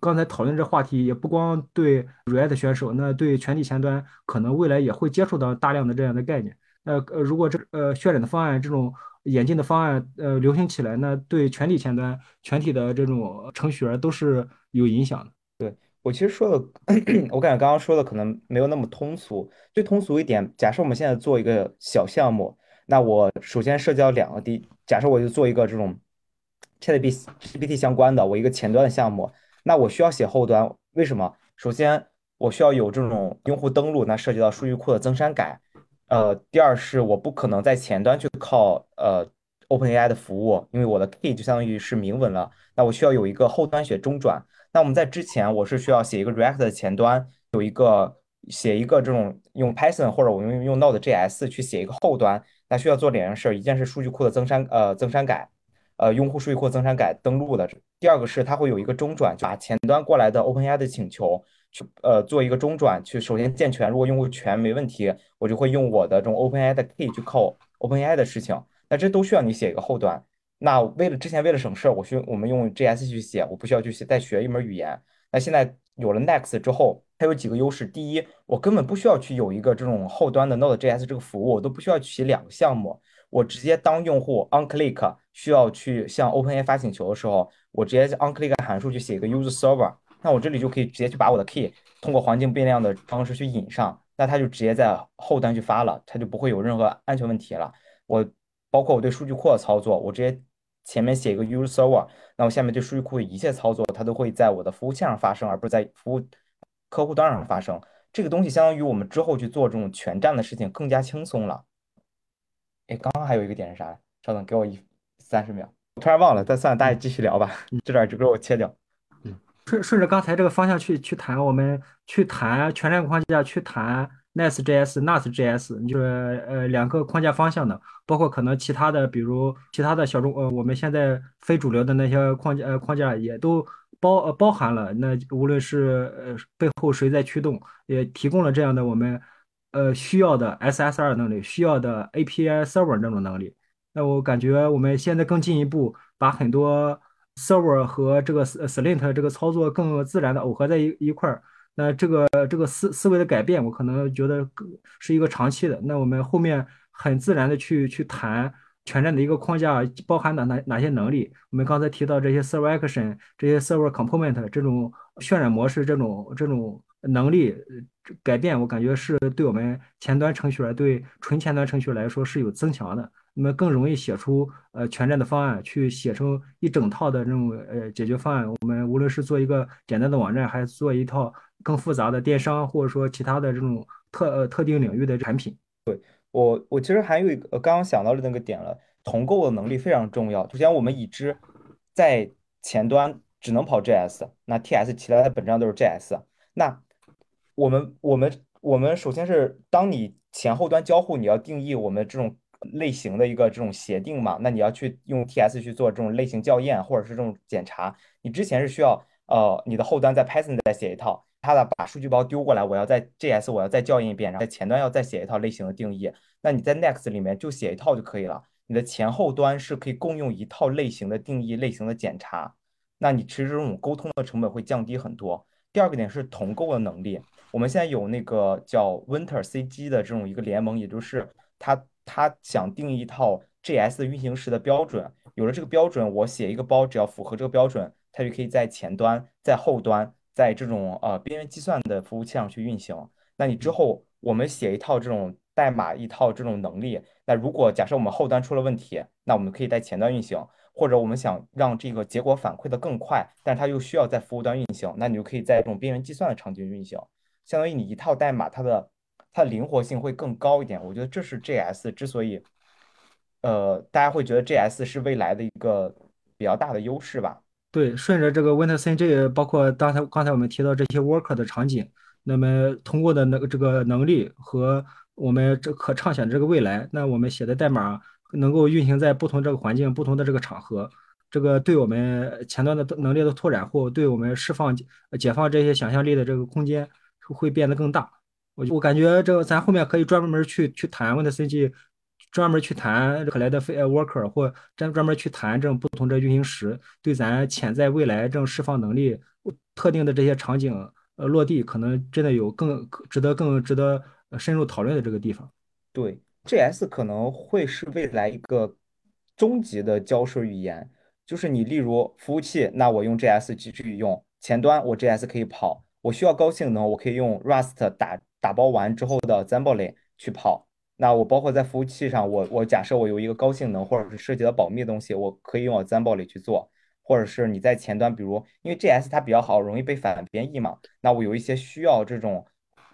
刚才讨论这话题，也不光对 React 选手，那对全体前端可能未来也会接触到大量的这样的概念。那呃，如果这呃渲染的方案，这种演进的方案呃流行起来，那对全体前端、全体的这种程序员都是有影响的。对我其实说的，我感觉刚刚说的可能没有那么通俗。最通俗一点，假设我们现在做一个小项目，那我首先涉及到两个地，假设我就做一个这种 ChatGPT 相关的，我一个前端的项目。那我需要写后端，为什么？首先，我需要有这种用户登录，那涉及到数据库的增删改。呃，第二是我不可能在前端去靠呃 OpenAI 的服务，因为我的 key 就相当于是明文了。那我需要有一个后端写中转。那我们在之前，我是需要写一个 React 的前端，有一个写一个这种用 Python 或者我用用 Node.js 去写一个后端，那需要做两件事，一件是数据库的增删呃增删改。呃，用户数据库增删改登录的。第二个是它会有一个中转，把前端过来的 OpenAI 的请求去呃做一个中转，去首先健全。如果用户权没问题，我就会用我的这种 OpenAI 的 key 去 call OpenAI 的事情。那这都需要你写一个后端。那为了之前为了省事儿，我需我们用 JS 去写，我不需要去写再学一门语言。那现在有了 Next 之后，它有几个优势。第一，我根本不需要去有一个这种后端的 Node.js 这个服务，我都不需要去写两个项目。我直接当用户 on click 需要去向 OpenAI 发请求的时候，我直接 on click 函数去写一个 use server，那我这里就可以直接去把我的 key 通过环境变量的方式去引上，那它就直接在后端去发了，它就不会有任何安全问题了。我包括我对数据库的操作，我直接前面写一个 use server，那我下面对数据库的一切操作，它都会在我的服务器上发生，而不是在服务客户端上发生。这个东西相当于我们之后去做这种全站的事情更加轻松了。哎，刚刚还有一个点是啥？稍等，给我一三十秒，我突然忘了。再算了，大家继续聊吧。这段就给我切掉。顺顺着刚才这个方向去去谈，我们去谈全站框架，去谈 Nice.js、NAS.js，就是呃两个框架方向的，包括可能其他的，比如其他的小众呃，我们现在非主流的那些框架呃框架也都包呃包含了。那无论是呃背后谁在驱动，也提供了这样的我们。呃，需要的 SSR 能力，需要的 API Server 那种能力，那我感觉我们现在更进一步，把很多 Server 和这个 Slint 这个操作更自然的耦合在一一块儿。那这个这个思思维的改变，我可能觉得是一个长期的。那我们后面很自然的去去谈全站的一个框架包含哪哪哪些能力。我们刚才提到这些 Server Action、这些 Server Component 这种渲染模式，这种这种。能力改变，我感觉是对我们前端程序员，对纯前端程序员来说是有增强的。那么更容易写出呃全站的方案，去写成一整套的这种呃解决方案。我们无论是做一个简单的网站，还是做一套更复杂的电商，或者说其他的这种特呃特定领域的产品。对我，我其实还有一个刚刚想到的那个点了，同构的能力非常重要。首先，我们已知在前端只能跑 JS，那 TS 其他的本质上都是 JS，那我们我们我们首先是当你前后端交互，你要定义我们这种类型的一个这种协定嘛？那你要去用 TS 去做这种类型校验或者是这种检查。你之前是需要呃你的后端在 Python 再写一套，它的把数据包丢过来，我要在 JS 我要再校验一遍，然后在前端要再写一套类型的定义。那你在 Next 里面就写一套就可以了。你的前后端是可以共用一套类型的定义、类型的检查。那你其实这种沟通的成本会降低很多。第二个点是同构的能力。我们现在有那个叫 Winter CG 的这种一个联盟，也就是它他想定一套 JS 运行时的标准。有了这个标准，我写一个包，只要符合这个标准，它就可以在前端、在后端、在这种呃边缘计算的服务器上去运行。那你之后我们写一套这种代码，一套这种能力。那如果假设我们后端出了问题，那我们可以在前端运行。或者我们想让这个结果反馈的更快，但是它又需要在服务端运行，那你就可以在这种边缘计算的场景运行。相当于你一套代码它的它灵活性会更高一点。我觉得这是 JS 之所以，呃，大家会觉得 JS 是未来的一个比较大的优势吧。对，顺着这个 WinterCG，包括刚才刚才我们提到这些 worker 的场景，那么通过的那个这个能力和我们这可畅想的这个未来，那我们写的代码能够运行在不同这个环境、不同的这个场合，这个对我们前端的能力的拓展或对我们释放、解放这些想象力的这个空间会变得更大。我我感觉这个咱后面可以专门去去谈 WinterCG。专门去谈可来的非 worker 或专专门去谈这种不同的运行时，对咱潜在未来这种释放能力、特定的这些场景呃落地，可能真的有更值得更值得深入讨论的这个地方。对，JS 可能会是未来一个终极的交涉语言，就是你例如服务器，那我用 JS 继续用前端，我 JS 可以跑，我需要高性能，我可以用 Rust 打打包完之后的 Zamboli 去跑。那我包括在服务器上，我我假设我有一个高性能或者是涉及到保密的东西，我可以用我 Zamboli 去做，或者是你在前端，比如因为 JS 它比较好，容易被反编译嘛，那我有一些需要这种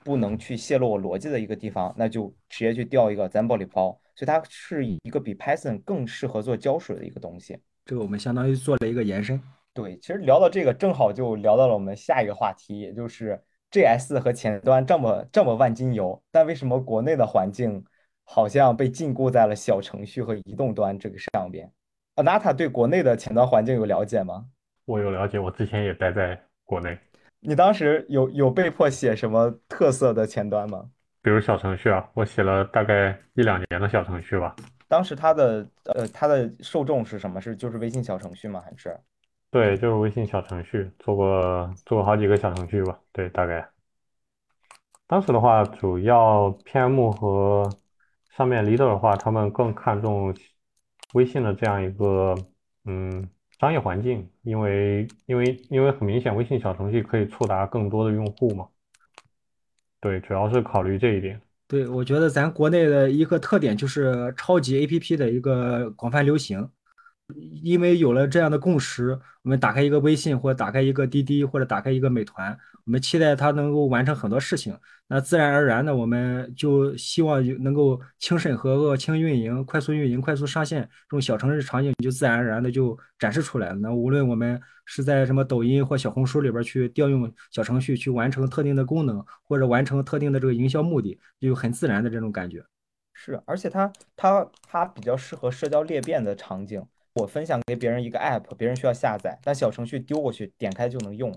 不能去泄露我逻辑的一个地方，那就直接去调一个 Zamboli 包，所以它是一个比 Python 更适合做胶水的一个东西。这个我们相当于做了一个延伸。对，其实聊到这个，正好就聊到了我们下一个话题，也就是 JS 和前端这么这么万金油，但为什么国内的环境？好像被禁锢在了小程序和移动端这个上边。Anata 对国内的前端环境有了解吗？我有了解，我之前也待在国内。你当时有有被迫写什么特色的前端吗？比如小程序啊，我写了大概一两年的小程序吧。当时它的呃它的受众是什么？是就是微信小程序吗？还是？对，就是微信小程序，做过做过好几个小程序吧。对，大概。当时的话，主要 PM 和上面 leader 的话，他们更看重微信的这样一个嗯商业环境，因为因为因为很明显，微信小程序可以触达更多的用户嘛。对，主要是考虑这一点。对，我觉得咱国内的一个特点就是超级 APP 的一个广泛流行。因为有了这样的共识，我们打开一个微信，或者打开一个滴滴，或者打开一个美团，我们期待它能够完成很多事情。那自然而然的，我们就希望能够轻审核、轻运营、快速运营、快速上线，这种小城市场景就自然而然的就展示出来了。那无论我们是在什么抖音或小红书里边去调用小程序去完成特定的功能，或者完成特定的这个营销目的，就很自然的这种感觉。是，而且它它它比较适合社交裂变的场景。我分享给别人一个 app，别人需要下载，但小程序丢过去，点开就能用。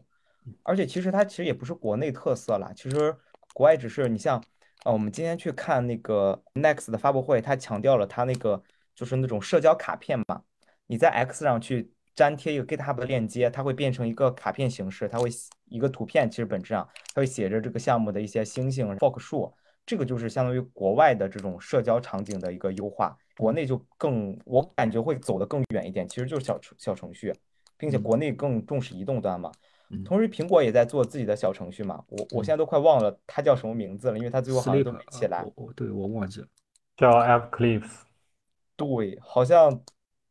而且其实它其实也不是国内特色啦，其实国外只是你像，啊，我们今天去看那个 Next 的发布会，它强调了它那个就是那种社交卡片嘛，你在 X 上去粘贴一个 GitHub 的链接，它会变成一个卡片形式，它会一个图片，其实本质上它会写着这个项目的一些星星 fork 数，这个就是相当于国外的这种社交场景的一个优化。国内就更，我感觉会走得更远一点，其实就是小程小程序，并且国内更重视移动端嘛。同时，苹果也在做自己的小程序嘛。我我现在都快忘了它叫什么名字了，因为它最后好像都没起来。我对，我忘记了，叫 App Clips。对，好像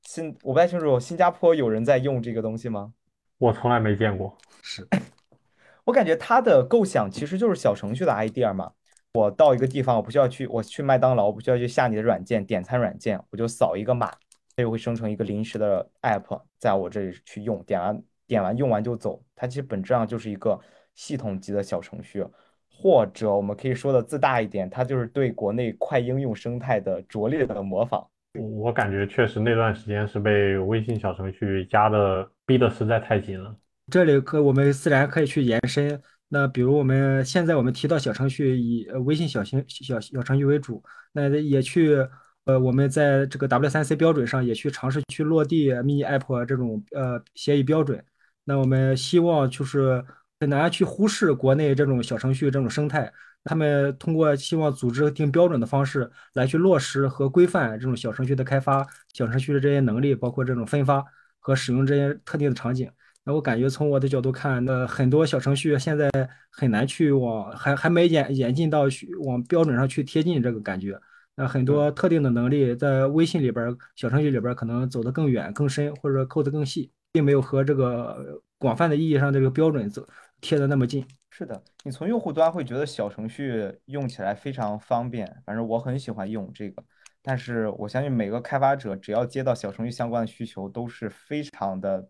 新我不太清楚，新加坡有人在用这个东西吗？我从来没见过。是，我感觉它的构想其实就是小程序的 idea 嘛。我到一个地方，我不需要去，我去麦当劳，我不需要去下你的软件，点餐软件，我就扫一个码，它就会生成一个临时的 app，在我这里去用，点完点完用完就走。它其实本质上就是一个系统级的小程序，或者我们可以说的自大一点，它就是对国内快应用生态的拙劣的模仿。我感觉确实那段时间是被微信小程序压的逼的实在太紧了。这里可我们自然可以去延伸。那比如我们现在我们提到小程序以微信小型小小程序为主，那也去呃我们在这个 W3C 标准上也去尝试去落地 Mini App 这种呃协议标准。那我们希望就是很难去忽视国内这种小程序这种生态，他们通过希望组织定标准的方式来去落实和规范这种小程序的开发、小程序的这些能力，包括这种分发和使用这些特定的场景。那我感觉从我的角度看，那很多小程序现在很难去往还还没演演进到往标准上去贴近这个感觉。那很多特定的能力在微信里边小程序里边可能走得更远更深，或者扣得更细，并没有和这个广泛的意义上这个标准走贴得那么近。是的，你从用户端会觉得小程序用起来非常方便，反正我很喜欢用这个。但是我相信每个开发者只要接到小程序相关的需求，都是非常的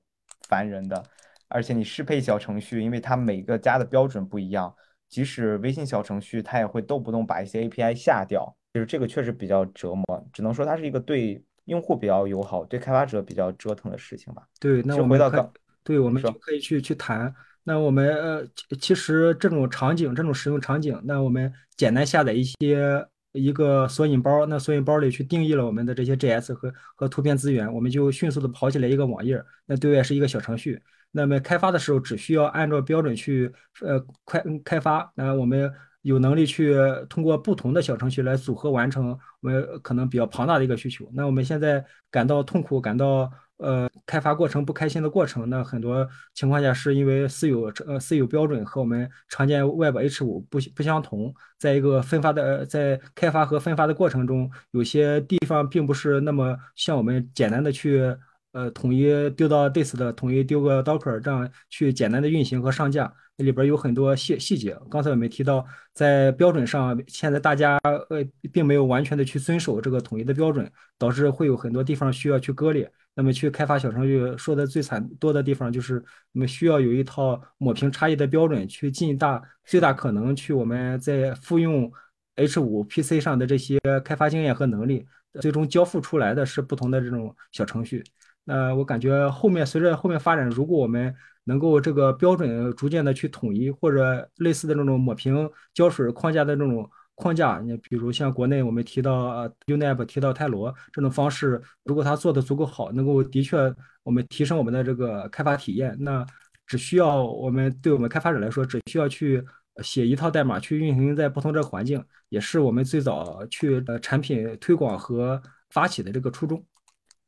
烦人的。而且你适配小程序，因为它每个加的标准不一样，即使微信小程序，它也会动不动把一些 API 下掉。就是这个确实比较折磨，只能说它是一个对用户比较友好，对开发者比较折腾的事情吧。对，那我们回到刚，对，我们就说可以去去谈。那我们呃，其其实这种场景，这种使用场景，那我们简单下载一些一个索引包，那索引包里去定义了我们的这些 JS 和和图片资源，我们就迅速的跑起来一个网页，那对外是一个小程序。那么开发的时候，只需要按照标准去呃快开发，那我们有能力去通过不同的小程序来组合完成我们可能比较庞大的一个需求。那我们现在感到痛苦，感到呃开发过程不开心的过程，那很多情况下是因为私有呃私有标准和我们常见 Web H5 不不相同，在一个分发的在开发和分发的过程中，有些地方并不是那么像我们简单的去。呃，统一丢到 Dis 的，统一丢个 Docker，这样去简单的运行和上架，那里边有很多细细节。刚才我们提到，在标准上，现在大家呃并没有完全的去遵守这个统一的标准，导致会有很多地方需要去割裂。那么去开发小程序，说的最惨多的地方就是我们需要有一套抹平差异的标准，去尽大最大可能去我们在复用 H5 PC 上的这些开发经验和能力，最终交付出来的是不同的这种小程序。那我感觉后面随着后面发展，如果我们能够这个标准逐渐的去统一，或者类似的这种抹平胶水框架的这种框架，你比如像国内我们提到 UNAP 提到泰罗这种方式，如果它做的足够好，能够的确我们提升我们的这个开发体验，那只需要我们对我们开发者来说，只需要去写一套代码去运行在不同这个环境，也是我们最早去呃产品推广和发起的这个初衷。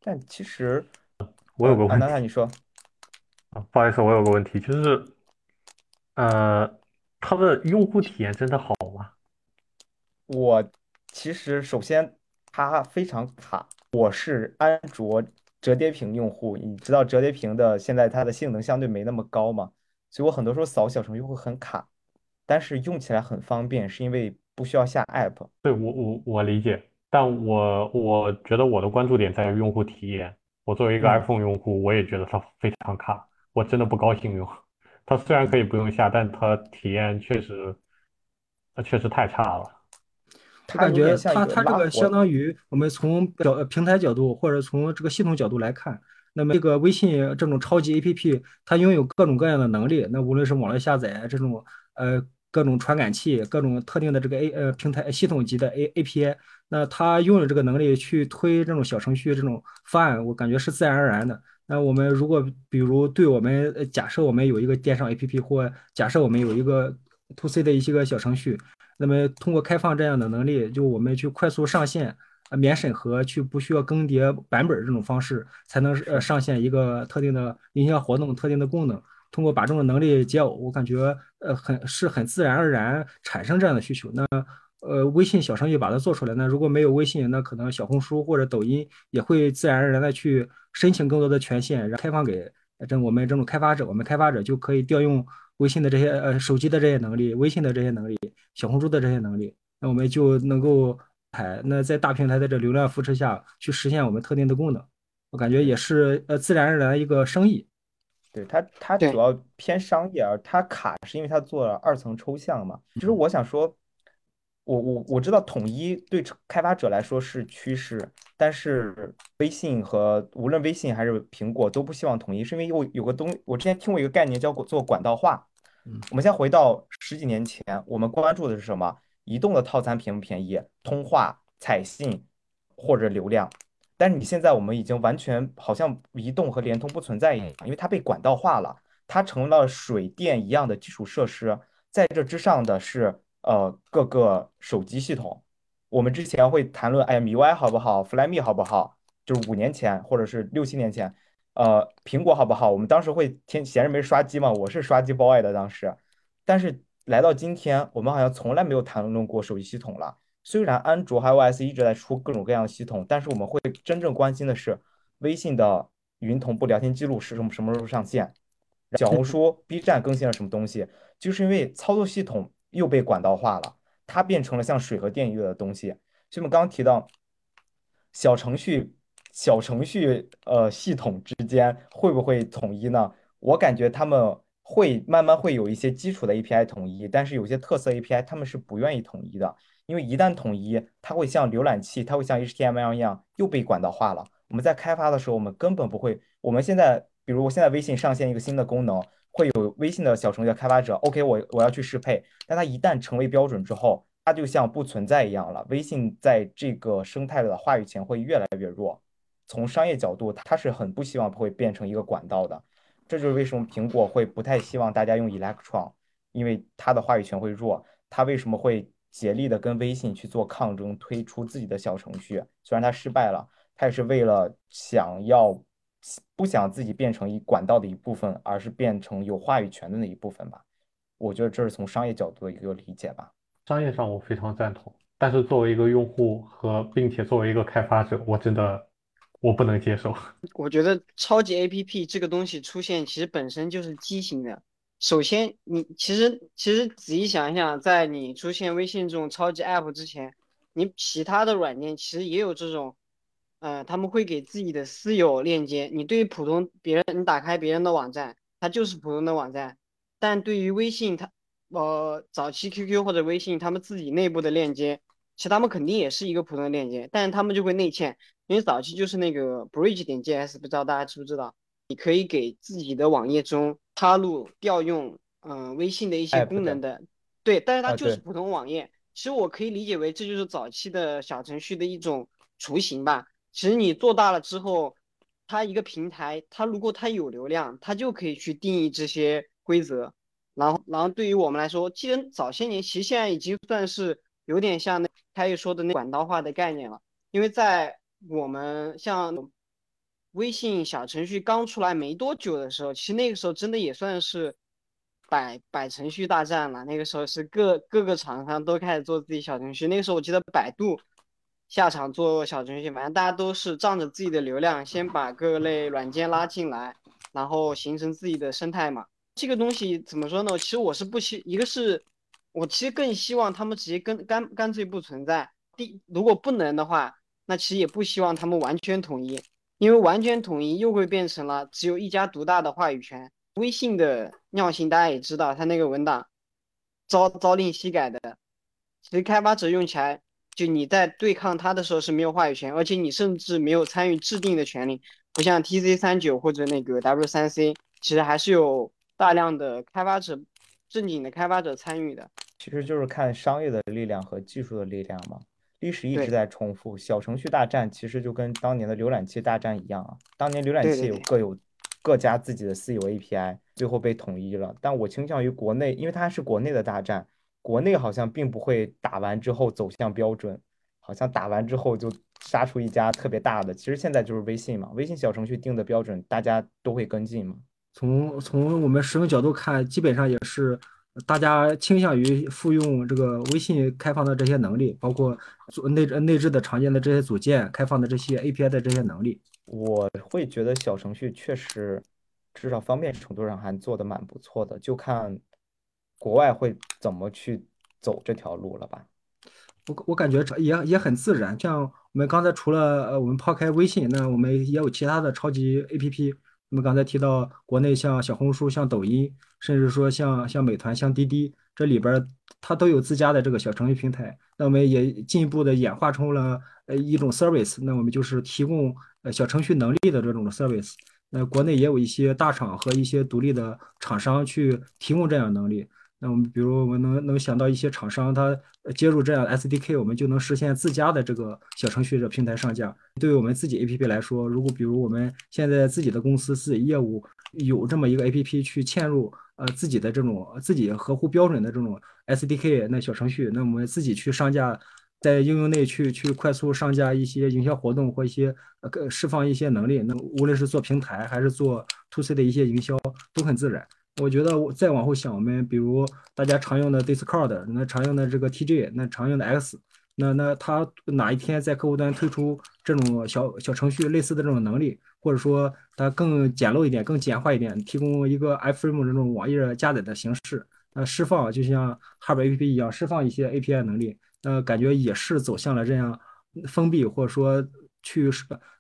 但其实，我有个问题安娜塔，你说。啊，不好意思，我有个问题，就是呃，它的用户体验真的好吗？我其实首先它非常卡，我是安卓折叠屏用户，你知道折叠屏的现在它的性能相对没那么高嘛，所以我很多时候扫小程序会很卡，但是用起来很方便，是因为不需要下 app。对，我我我理解，但我我觉得我的关注点在于用户体验。我作为一个嗯 iPhone 用户，我也觉得它非常卡，我真的不高兴用。它虽然可以不用下，但它体验确实，呃，确实太差了。我感觉它有点像一它个拉它这个相。当于我们从表呃平台角度或者从这个系统角度来看，那么这个微信这种超级 APP，它拥有各种各样的能力。那无论是网络下载这种呃各种传感器，各种特定的这个 A 呃平台系统级的 A API，那它拥有这个能力去推这种小程序这种方案，我感觉是自然而然的。那我们如果比如对我们呃假设我们有一个电商 APP，或假设我们有一个 to C 的一些个小程序。那么通过开放这样的能力，就我们去快速上线，呃，免审核，去不需要更迭版本这种方式，才能呃上线一个特定的营销活动、特定的功能。通过把这种能力解耦，我感觉呃很是很自然而然产生这样的需求。那呃微信小程序把它做出来，那如果没有微信，那可能小红书或者抖音也会自然而然的去申请更多的权限，然后开放给这我们这种开发者，我们开发者就可以调用微信的这些呃手机的这些能力，微信的这些能力。小红书的这些能力，那我们就能够哎那在大平台的这流量扶持下去实现我们特定的功能，我感觉也是呃自然而然的一个生意。对它，它主，要偏商业，而它卡是因为它做了二层抽象嘛。其实我想说，我我我知道统一对开开发者来说是趋势，但是微信和无论微信还是苹果都不希望统一，是因为有有个东，我之前听过一个概念叫做管道化。嗯我们先回到十几年前，我们关注的是什么？移动的套餐便不便宜？通话、彩信或者流量。但是你现在我们已经完全好像移动和联通不存在一样，因为它被管道化了，它成了水电一样的基础设施，在这之上的是呃各个手机系统。我们之前会谈论，哎呀，MIUI 好不好，Flyme 好不好？就是五年前或者是六七年前，呃，苹果好不好？我们当时会天闲着没刷机嘛，我是刷机包爱的当时。但是来到今天，我们好像从来没有谈论过手机系统了。虽然安卓还有 iOS 一直在出各种各样的系统，但是我们会真正关心的是微信的云同步聊天记录是什么什么时候上线，小红书、B 站更新了什么东西，就是因为操作系统又被管道化了，它变成了像水和电一样的东西。所以我们刚刚提到小程序、小程序呃系统之间会不会统一呢？我感觉他们会慢慢会有一些基础的 API 统一，但是有些特色 API 他们是不愿意统一的，因为一旦统一，它会像浏览器，它会像 HTML 一样又被管道化了。我们在开发的时候，我们根本不会。我们现在，比如我现在微信上线一个新的功能，会有微信的小程序开发者，OK，我我要去适配。但它一旦成为标准之后，它就像不存在一样了。微信在这个生态的话语权会越来越弱。从商业角度，它是很不希望会变成一个管道的。这就是为什么苹果会不太希望大家用 Electron，因为它的话语权会弱。它为什么会竭力的跟微信去做抗争，推出自己的小程序？虽然它失败了。它也是为了想要不想自己变成一管道的一部分，而是变成有话语权的那一部分吧。我觉得这是从商业角度的一个理解吧。商业上我非常赞同，但是作为一个用户和并且作为一个开发者，我真的我不能接受。我觉得超级 APP 这个东西出现其实本身就是畸形的。首先，你其实其实仔细想一想，在你出现微信这种超级 App 之前，你其他的软件其实也有这种。呃，他们会给自己的私有链接。你对于普通别人，你打开别人的网站，它就是普通的网站。但对于微信，它呃早期 QQ 或者微信他们自己内部的链接，其实他们肯定也是一个普通的链接，但是他们就会内嵌，因为早期就是那个 Bridge 点 JS，不知道大家知不知道？你可以给自己的网页中插入调用嗯微信的一些功能的，对，但是它就是普通网页。其实我可以理解为这就是早期的小程序的一种雏形吧。其实你做大了之后，它一个平台，它如果它有流量，它就可以去定义这些规则。然后，然后对于我们来说，既然早些年，其实现在已经算是有点像那开业说的那管道化的概念了。因为在我们像微信小程序刚出来没多久的时候，其实那个时候真的也算是百百程序大战了。那个时候是各各个厂商都开始做自己小程序。那个时候我记得百度。下场做小程序，反正大家都是仗着自己的流量，先把各类软件拉进来，然后形成自己的生态嘛。这个东西怎么说呢？其实我是不希，一个是我其实更希望他们直接跟干干脆不存在。第如果不能的话，那其实也不希望他们完全统一，因为完全统一又会变成了只有一家独大的话语权。微信的尿性大家也知道，它那个文档朝朝令夕改的，其实开发者用起来。就你在对抗他的时候是没有话语权，而且你甚至没有参与制定的权利，不像 T C 三九或者那个 W 三 C，其实还是有大量的开发者，正经的开发者参与的。其实就是看商业的力量和技术的力量嘛。历史一直在重复，小程序大战其实就跟当年的浏览器大战一样啊。当年浏览器有各有各家自己的私有 A P I，最后被统一了。但我倾向于国内，因为它是国内的大战。国内好像并不会打完之后走向标准，好像打完之后就杀出一家特别大的。其实现在就是微信嘛，微信小程序定的标准，大家都会跟进嘛。从从我们使用角度看，基本上也是大家倾向于复用这个微信开放的这些能力，包括做内内置的常见的这些组件，开放的这些 API 的这些能力。我会觉得小程序确实，至少方便程度上还做的蛮不错的，就看。国外会怎么去走这条路了吧？我我感觉也也很自然。像我们刚才除了呃，我们抛开微信，那我们也有其他的超级 APP。我们刚才提到国内像小红书、像抖音，甚至说像像美团、像滴滴，这里边它都有自家的这个小程序平台。那我们也进一步的演化成了呃一种 service。那我们就是提供呃小程序能力的这种 service。那国内也有一些大厂和一些独立的厂商去提供这样能力。那我们比如我们能能想到一些厂商，他接入这样 SDK，我们就能实现自家的这个小程序的平台上架。对于我们自己 APP 来说，如果比如我们现在自己的公司自己业务有这么一个 APP 去嵌入呃自己的这种自己合乎标准的这种 SDK 那小程序，那我们自己去上架，在应用内去去快速上架一些营销活动或一些呃释放一些能力，那无论是做平台还是做 To C 的一些营销都很自然。我觉得我再往后想，我们比如大家常用的 Discord，那常用的这个 TG，那常用的 X，那那它哪一天在客户端推出这种小小程序类似的这种能力，或者说它更简陋一点、更简化一点，提供一个 iframe 这种网页加载的形式，那，释放就像 Hub APP 一样释放一些 API 能力，那感觉也是走向了这样封闭或者说去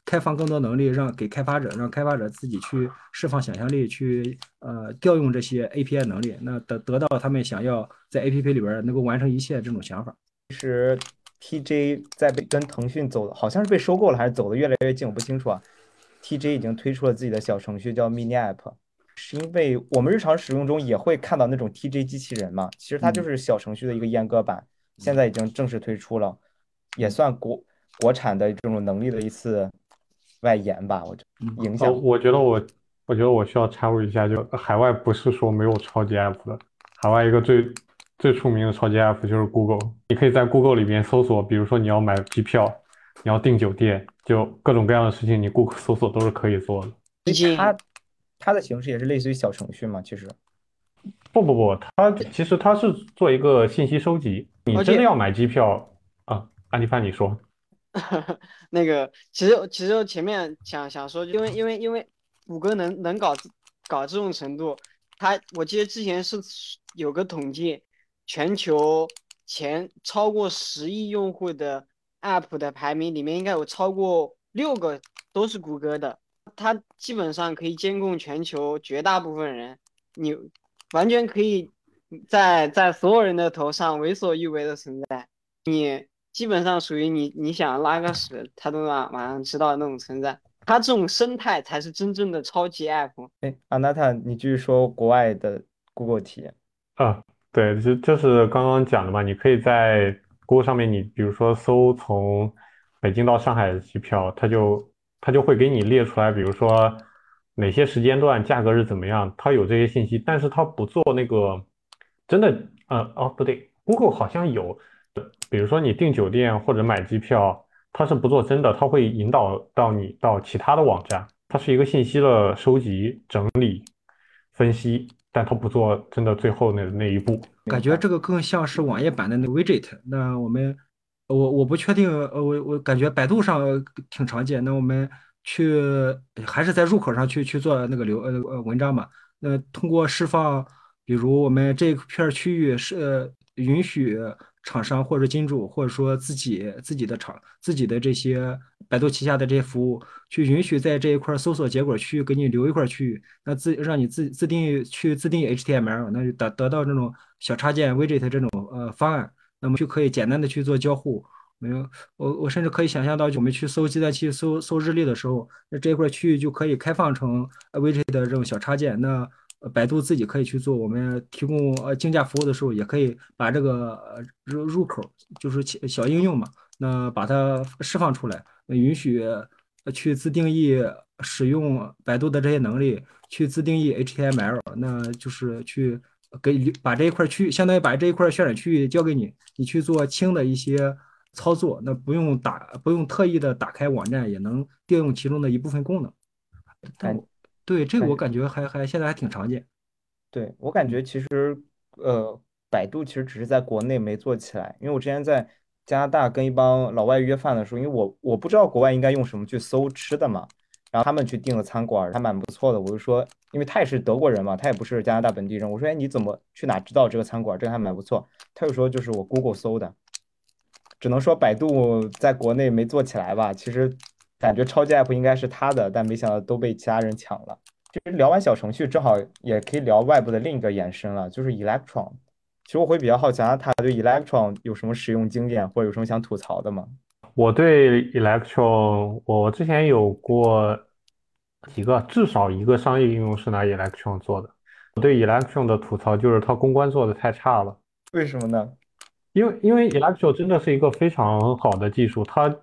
开放更多能力，让给开发者，让开发者自己去释放想象力，去呃调用这些 API 能力，那得得到他们想要在 APP 里边能够完成一切这种想法。其实 TJ 在被跟腾讯走的，好像是被收购了，还是走的越来越近，我不清楚啊。TJ 已经推出了自己的小程序，叫 Mini App，是因为我们日常使用中也会看到那种 TJ 机器人嘛，其实它就是小程序的一个阉割版，现在已经正式推出了，也算国国产的这种能力的一次外延吧，我觉影呃，响。我觉得我，我觉得我需要插入一下，就海外不是说没有超级 app 的，海外一个最最出名的超级 app 就是 Google，你可以在 Google 里边搜索，比如说你要买机票，你要订酒店，就各种各样的事情，你 Google 搜索都是可以做的。毕竟它它的形式也是类似于小程序嘛，其实。不不不，它其实它是做一个信息收集，你真的要买机票啊，安迪范你说。那个，其实其实我前面想想说，因为因为因为谷歌能能搞搞这种程度，它我记得之前是有个统计，全球前超过十亿用户的 App 的排名里面，应该有超过六个都是谷歌的，它基本上可以监控全球绝大部分人，你完全可以在在所有人的头上为所欲为的存在，你。基本上属于你，你想拉个屎，他都马马上知道那种存在。他这种生态才是真正的超级 app。哎，阿娜塔，你继续说国外的 Google 体验。啊，对，就就是刚刚讲的嘛，你可以在 Google 上面，你比如说搜从北京到上海的机票，它就它就会给你列出来，比如说哪些时间段价格是怎么样，它有这些信息，但是它不做那个真的，呃，哦，不对，Google 好像有。比如说你订酒店或者买机票，它是不做真的，它会引导到你到其他的网站，它是一个信息的收集、整理、分析，但它不做真的最后那那一步。感觉这个更像是网页版的那个 widget。那我们，我我不确定，呃，我我感觉百度上挺常见。那我们去还是在入口上去去做那个流呃呃文章嘛？那通过释放，比如我们这片区域是允许。厂商或者金主，或者说自己自己的厂、自己的这些百度旗下的这些服务，去允许在这一块搜索结果区域给你留一块区域，那自让你自自定义去自定义 HTML，那就得得到这种小插件 widget 这种呃方案，那么就可以简单的去做交互。没有，我我甚至可以想象到，我们去搜计算器、搜搜日历的时候，那这一块区域就可以开放成 widget 的这种小插件。那百度自己可以去做，我们提供呃竞价服务的时候，也可以把这个入入口就是小应用嘛，那把它释放出来，允许去自定义使用百度的这些能力，去自定义 HTML，那就是去给把这一块区域，相当于把这一块渲染区域交给你，你去做轻的一些操作，那不用打不用特意的打开网站，也能调用其中的一部分功能。但对这个我感觉还还现在还挺常见。对我感觉其实呃，百度其实只是在国内没做起来，因为我之前在加拿大跟一帮老外约饭的时候，因为我我不知道国外应该用什么去搜吃的嘛，然后他们去订了餐馆，还蛮不错的。我就说，因为他也是德国人嘛，他也不是加拿大本地人，我说，哎，你怎么去哪知道这个餐馆？这个还蛮不错。他就说，就是我 Google 搜的。只能说百度在国内没做起来吧。其实。感觉超级 app 应该是他的，但没想到都被其他人抢了。其实聊完小程序，正好也可以聊外部的另一个延伸了，就是 Electron。其实我会比较好奇，他对 Electron 有什么使用经验，或者有什么想吐槽的吗？我对 Electron，我之前有过几个，至少一个商业应用是拿 Electron 做的。我对 Electron 的吐槽就是它公关做的太差了。为什么呢？因为因为 Electron 真的是一个非常好的技术，它。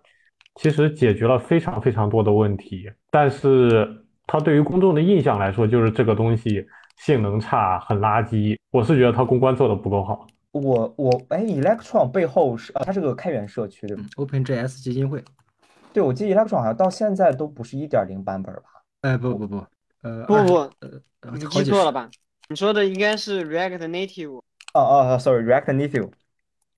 其实解决了非常非常多的问题，但是它对于公众的印象来说，就是这个东西性能差，很垃圾。我是觉得它公关做的不够好。我我哎，Electron 背后是呃，它是个开源社区对吗，OpenJS 基金会。对，我记得 Electron 好像到现在都不是一点零版本吧？哎，不不不，呃，不不，你记错了吧？你说的应该是 React Native。哦哦，sorry，React Native。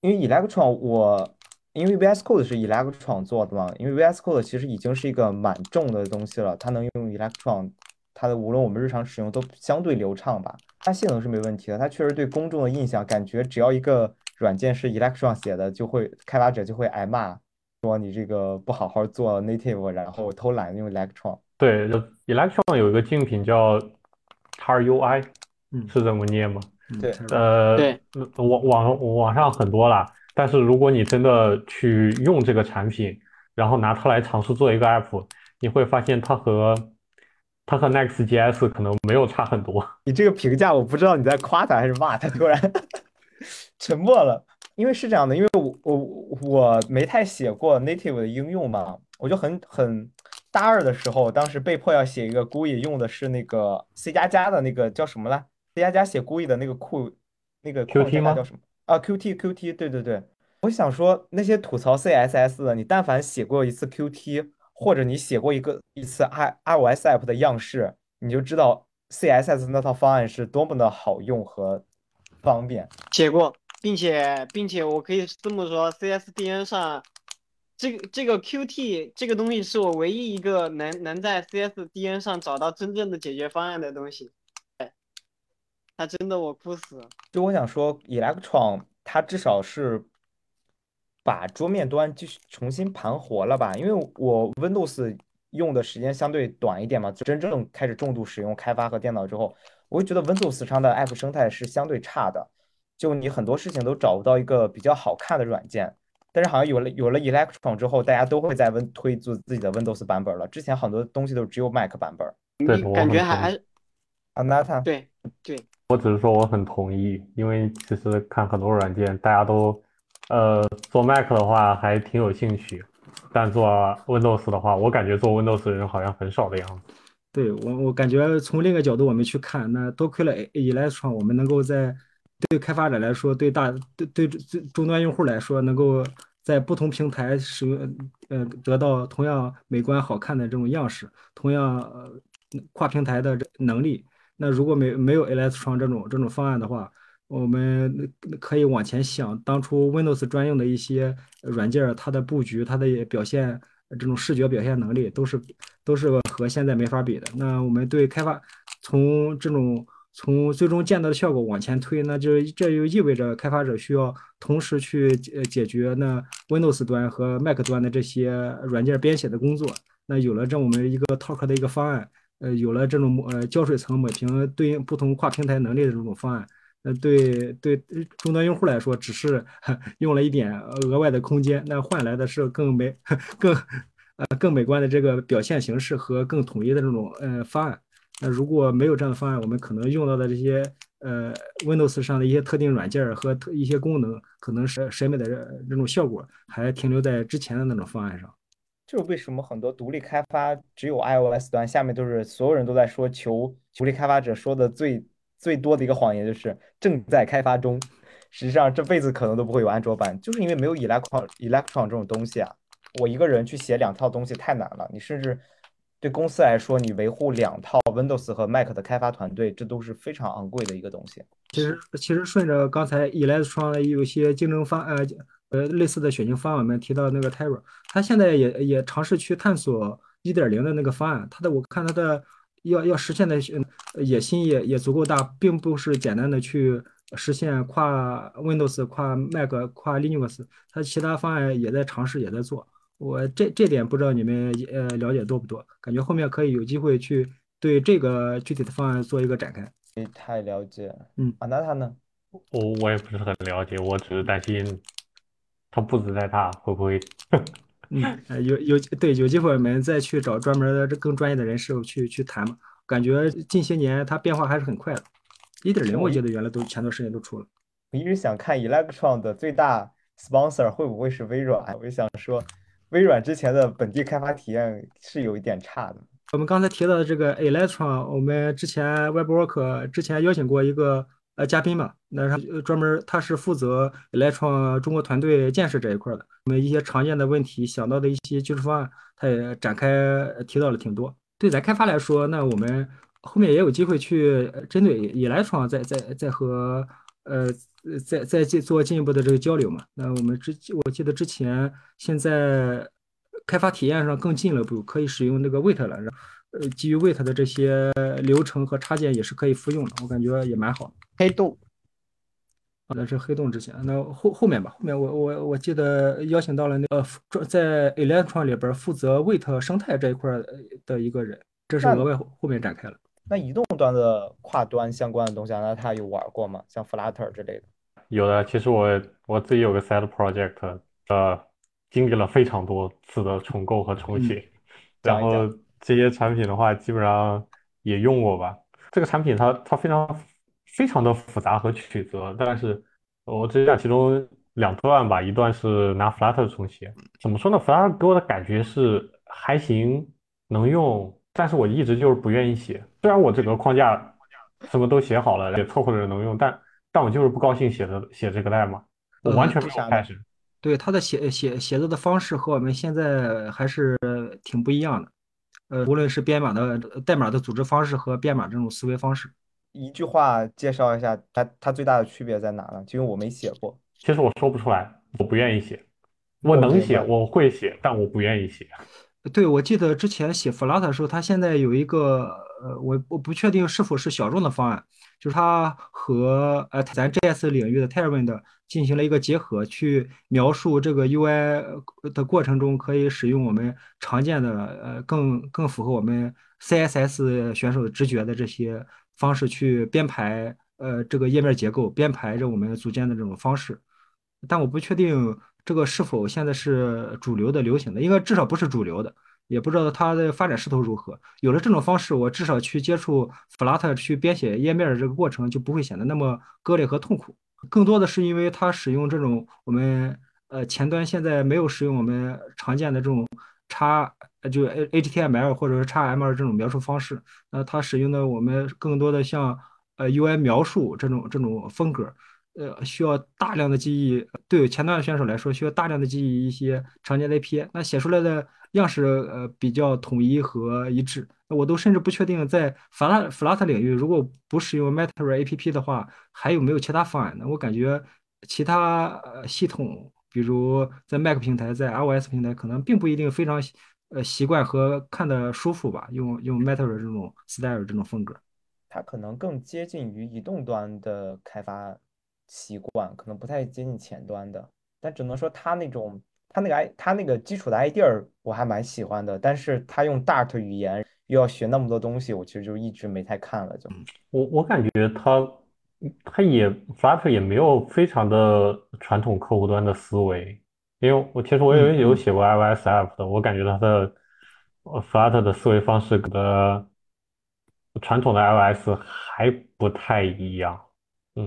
因为 Electron 我。因为 VS Code 是 Electron 做的嘛，因为 VS Code 其实已经是一个蛮重的东西了，它能用 Electron，它的无论我们日常使用都相对流畅吧。它性能是没问题的，它确实对公众的印象，感觉只要一个软件是 Electron 写的，就会开发者就会挨骂，说你这个不好好做 native，然后偷懒用 Electron。对，就 Electron 有一个竞品叫 XUI，嗯是这么念吗？对呃，对网网网上很多啦，但是如果你真的去用这个产品，然后拿它来尝试做一个 app，你会发现它和它和 Next.js 可能没有差很多。你这个评价，我不知道你在夸他还是骂他，突然 沉默了。因为是这样的，因为我我我没太写过 native 的应用嘛，我就很很大二的时候，当时被迫要写一个 GUI，用的是那个 C 加加的那个叫什么来？C 加加写 GUI 的那个库那个框 Qt 吗叫什么？啊，Qt Qt，对对对。我想说，那些吐槽 CSS 的，你但凡写过一次 Qt，或者你写过一个一次 i iOS app 的样式，你就知道 CSS 那套方案是多么的好用和方便。写过，并且并且我可以这么说，CSDN 上这个这个 Qt 这个东西是我唯一一个能能在 CSDN 上找到真正的解决方案的东西。哎，它真的我哭死。就我想说，Electron 它至少是把桌面端继续重新盘活了吧？因为我 Windows 用的时间相对短一点嘛，真正开始重度使用开发和电脑之后，我会觉得 Windows 上的 App 生态是相对差的，就你很多事情都找不到一个比较好看的软件。但是好像有了有了 Electron 之后，大家都会在 Win 推自自己的 Windows 版本了。之前很多东西都只有 Mac 版本。对，感觉还还是啊，那他对对，我只是说我很同意，因为其实看很多软件，大家都，呃，做 Mac 的话还挺有兴趣，但做 Windows 的话，我感觉做 Windows 的人好像很少的样子。对我，我感觉从另一个角度我们去看，那多亏了 Electron，我们能够在对开发者来说，对大对对对终端用户来说，能够在不同平台使用，呃，得到同样美观好看的这种样式，同样呃跨平台的能力。那如果没没有 Electron 这种这种方案的话，我们可以往前想，当初 Windows 专用的一些软件，它的布局、它的表现。这种视觉表现能力都是都是和现在没法比的。那我们对开发从这种从最终见到的效果往前推，那就这就意味着开发者需要同时去解解决那 Windows 端和 Mac 端的这些软件编写的工作。那有了这我们一个 Talk 的一个方案，呃，有了这种呃胶水层抹平对应不同跨平台能力的这种方案。那对对终端用户来说，只是用了一点额外的空间，那换来的是更美、更呃更美观的这个表现形式和更统一的这种呃方案。那如果没有这样的方案，我们可能用到的这些呃 Windows 上的一些特定软件和特一些功能，可能是审美的这种效果还停留在之前的那种方案上。就是为什么很多独立开发只有 iOS 端，下面都是所有人都在说求独立开发者说的最。最多的一个谎言就是正在开发中，实际上这辈子可能都不会有安卓版，就是因为没有 Electron Electron 这种东西啊。我一个人去写两套东西太难了，你甚至对公司来说，你维护两套 Windows 和 Mac 的开发团队，这都是非常昂贵的一个东西。其实，其实顺着刚才 Electron 有些竞争方呃呃类似的选型方案，我们提到那个 Terra，它现在也也尝试去探索一点零的那个方案，它的我看它的。要要实现的野心也也足够大，并不是简单的去实现跨 Windows、跨 Mac、跨 Linux，它其他方案也在尝试，也在做。我这这点不知道你们呃了解多不多？感觉后面可以有机会去对这个具体的方案做一个展开。没太了解，嗯，啊，那他呢？我我也不是很了解，我只是担心它步子太大，会不会？嗯，有有对有机会我们再去找专门的这更专业的人士去去谈嘛。感觉近些年它变化还是很快的。一点零我记得原来都前段时间都出了。我一直想看 Electron 的最大 sponsor 会不会是微软？我就想说，微软之前的本地开发体验是有一点差的。我们刚才提到的这个 Electron，我们之前 WebWork 之前邀请过一个呃嘉宾嘛，那他专门他是负责 Electron 中国团队建设这一块的。我们一些常见的问题，想到的一些技术方案，他也展开提到了挺多。对咱开发来说，那我们后面也有机会去针对 Electron 再再再和呃呃再再进做进一步的这个交流嘛。那我们之我记得之前现在开发体验上更进了一步，可以使用那个 Wait 了，然后呃基于 Wait 的这些流程和插件也是可以复用的，我感觉也蛮好。黑洞，那是黑洞之前，那后后面吧，后面我我我记得邀请到了那个在 Electron 里边负责 Wait 生态这一块的一个人，这是额外后面展开了。那移动端的跨端相关的东西啊，那他有玩过吗？像 Flutter 之类的。有的，其实我我自己有个 side project，呃，经历了非常多次的重构和重写，然后这些产品的话，基本上也用过吧。这个产品它它非常非常的复杂和曲折，但是我只讲其中两段吧，一段是拿 Flutter 重写，怎么说呢？Flutter 给我的感觉是还行，能用，但是我一直就是不愿意写。虽然我整个框架什么都写好了，也凑合着能用，但但我就是不高兴写的写这个代码，我完全没有开始。对，他的写写写作的方式和我们现在还是挺不一样的。呃，无论是编码的代码的组织方式和编码这种思维方式。一句话介绍一下它它最大的区别在哪呢？就因为我没写过。其实我说不出来，我不愿意写，我我能写，我会写，但我不愿意写。对，我记得之前写 Flutter 的时候，它现在有一个呃，我我不确定是否是小众的方案，就是它和呃咱 JS 领域的 Tailwind 进行了一个结合，去描述这个 UI 的过程中可以使用我们常见的呃更更符合我们 CSS 选手的直觉的这些方式去编排呃这个页面结构，编排着我们组件的这种方式。但我不确定这个是否现在是主流的、流行的，应该至少不是主流的，也不知道它的发展势头如何。有了这种方式，我至少去接触 Flutter 去编写页面的这个过程就不会显得那么割裂和痛苦。更多的是因为它使用这种我们呃前端现在没有使用我们常见的这种叉呃就 A HTML 或者是 XML 这种描述方式，那它使用的我们更多的像呃 UI 描述这种这种风格。呃，需要大量的记忆，对前端选手来说，需要大量的记忆一些常见的 API，那写出来的样式呃比较统一和一致。我都甚至不确定在 flat flat 领域，如果不使用 Matter APP 的话，还有没有其他方案呢？我感觉其他系统，比如在 Mac 平台，在 iOS 平台，可能并不一定非常呃习惯和看得舒服吧，用用 Matter 这种 style 这种风格。它可能更接近于移动端的开发习惯，可能不太接近前端的。但只能说它那种，它那个 i，它那个基础的 idea 我还蛮喜欢的。但是他用 Dart 语言又要学那么多东西，我其实就一直没太看了。就我我感觉他他也 Flutter 也没有非常的传统客户端的思维，因为我其实我有嗯嗯有写过 iOS app 的，我感觉他的呃 Flutter 的思维方式跟传统的 iOS 还不太一样。嗯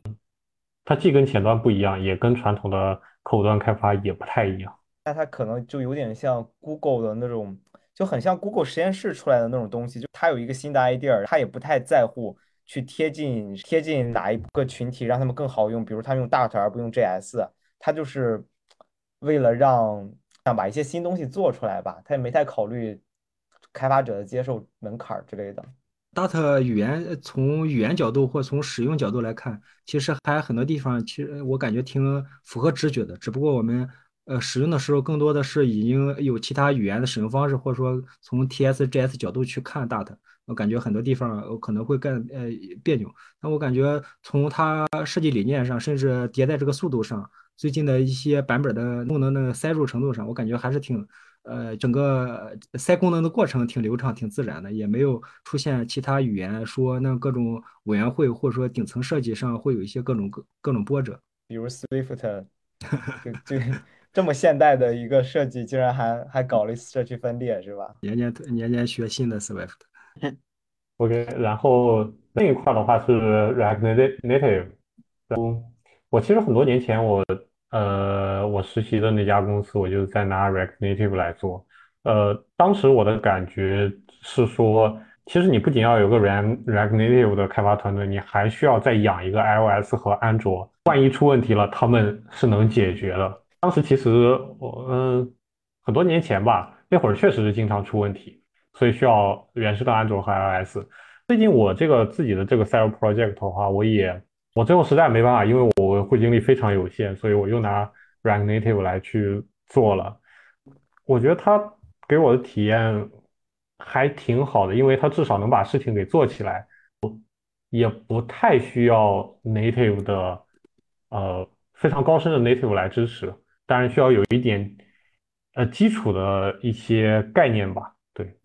它既跟前端不一样，也跟传统的客户端开发也不太一样。那它可能就有点像 Google 的那种，就很像 Google 实验室出来的那种东西。就它有一个新的 idea，它也不太在乎去贴近贴近哪一个群体，让他们更好用。比如他用 Dart 而不用 JS，它就是为了让想把一些新东西做出来吧。他也没太考虑开发者的接受门槛之类的。Dart 语言从语言角度或从使用角度来看，其实还很多地方，其实我感觉挺符合直觉的。只不过我们呃使用的时候，更多的是已经有其他语言的使用方式，或者说从 TSGS 角度去看 Dart，我感觉很多地方我可能会更呃别扭。那我感觉从它设计理念上，甚至迭代这个速度上，最近的一些版本的功能的塞入程度上，我感觉还是挺。呃，整个塞功能的过程挺流畅、挺自然的，也没有出现其他语言说那各种委员会或者说顶层设计上会有一些各种各各种波折。比如 Swift，就就这么现代的一个设计，竟然还还搞了一社区分裂，是吧？年年年年学新的 Swift。OK，然后另一块的话是 React Nati- Native。然后我其实很多年前我呃我实习的那家公司，我就在拿 React Native 来做。呃，当时我的感觉是说，其实你不仅要有个 React React Native 的开发团队，你还需要再养一个 iOS 和安卓。万一出问题了，他们是能解决的。当时其实我嗯很多年前吧，那会儿确实是经常出问题。所以需要原生的安卓和 iOS。最近我这个自己的这个 side project 的话，我也我最后实在没办法，因为我维护精力非常有限，所以我又拿 React Native 来去做了。我觉得它给我的体验还挺好的，因为它至少能把事情给做起来，也不太需要 Native 的呃非常高深的 Native 来支持，当然需要有一点呃基础的一些概念吧。对，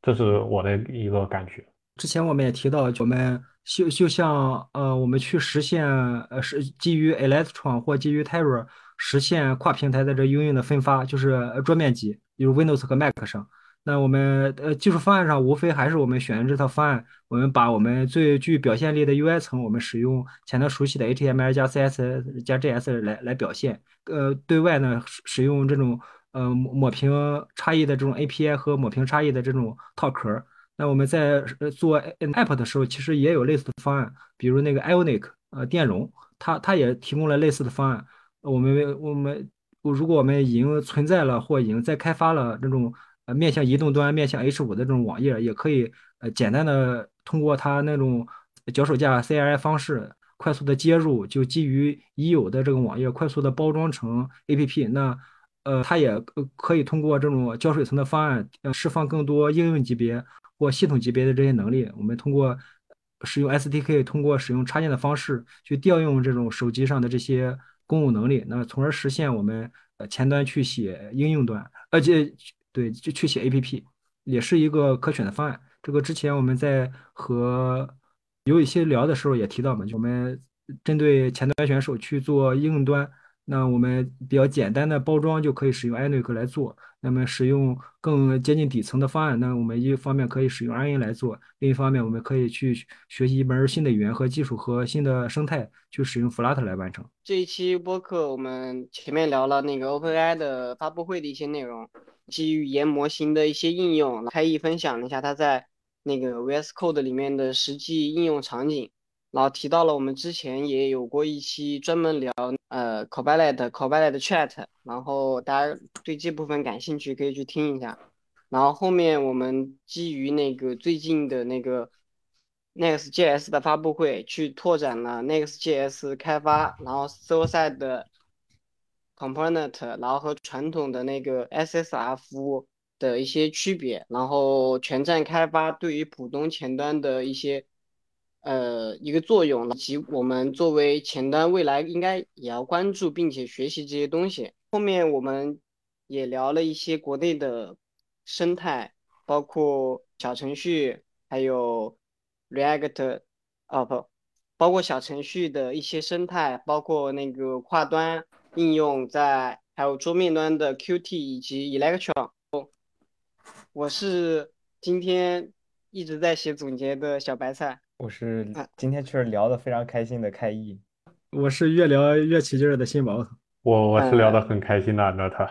这是我的一个感觉。之前我们也提到，我们就就像呃，我们去实现呃是基于 Electron 或基于 Terra 实现跨平台的这应用的分发，就是桌面级，比如 Windows 和 Mac 上。那我们呃技术方案上无非还是我们选用这套方案，我们把我们最具表现力的 UI 层，我们使用前端熟悉的 HTML 加 CSS 加 JS 来来表现。呃，对外呢使使用这种呃抹抹平差异的这种 API 和抹平差异的这种套壳。那我们在做 App 的时候，其实也有类似的方案，比如那个 Ionic，呃，电容，它它也提供了类似的方案。我们我们如果我们已经存在了或已经在开发了这种呃面向移动端、面向 H5 的这种网页，也可以呃简单的通过它那种脚手架 CLI 方式快速的接入，就基于已有的这个网页快速的包装成 APP。那呃，它也可以通过这种胶水层的方案，呃，释放更多应用级别。或系统级别的这些能力，我们通过使用 SDK，通过使用插件的方式去调用这种手机上的这些公共能力，那从而实现我们呃前端去写应用端，而且对就去写 APP，也是一个可选的方案。这个之前我们在和有一些聊的时候也提到嘛，就我们针对前端选手去做应用端。那我们比较简单的包装就可以使用 Ionic 来做。那么使用更接近底层的方案，那我们一方面可以使用 Rn 来做，另一方面我们可以去学习一门新的语言和技术和新的生态，去使用 Flutter 来完成。这一期播客我们前面聊了那个 OpenAI 的发布会的一些内容，基于语言模型的一些应用，开义分享了一下它在那个 VS Code 里面的实际应用场景。然后提到了我们之前也有过一期专门聊呃 Copilot Copilot Chat，然后大家对这部分感兴趣可以去听一下。然后后面我们基于那个最近的那个 Next.js 的发布会，去拓展了 Next.js 开发，然后 Server Side Component，然后和传统的那个 SSR 服务的一些区别，然后全站开发对于普通前端的一些。呃，一个作用，以及我们作为前端未来应该也要关注并且学习这些东西。后面我们也聊了一些国内的生态，包括小程序，还有 React，哦不，包括小程序的一些生态，包括那个跨端应用在，还有桌面端的 Qt 以及 Electron。我是今天一直在写总结的小白菜。我是今天确实聊得非常开心的开义，我是越聊越起劲儿的新宝，我我是聊得很开心的那他。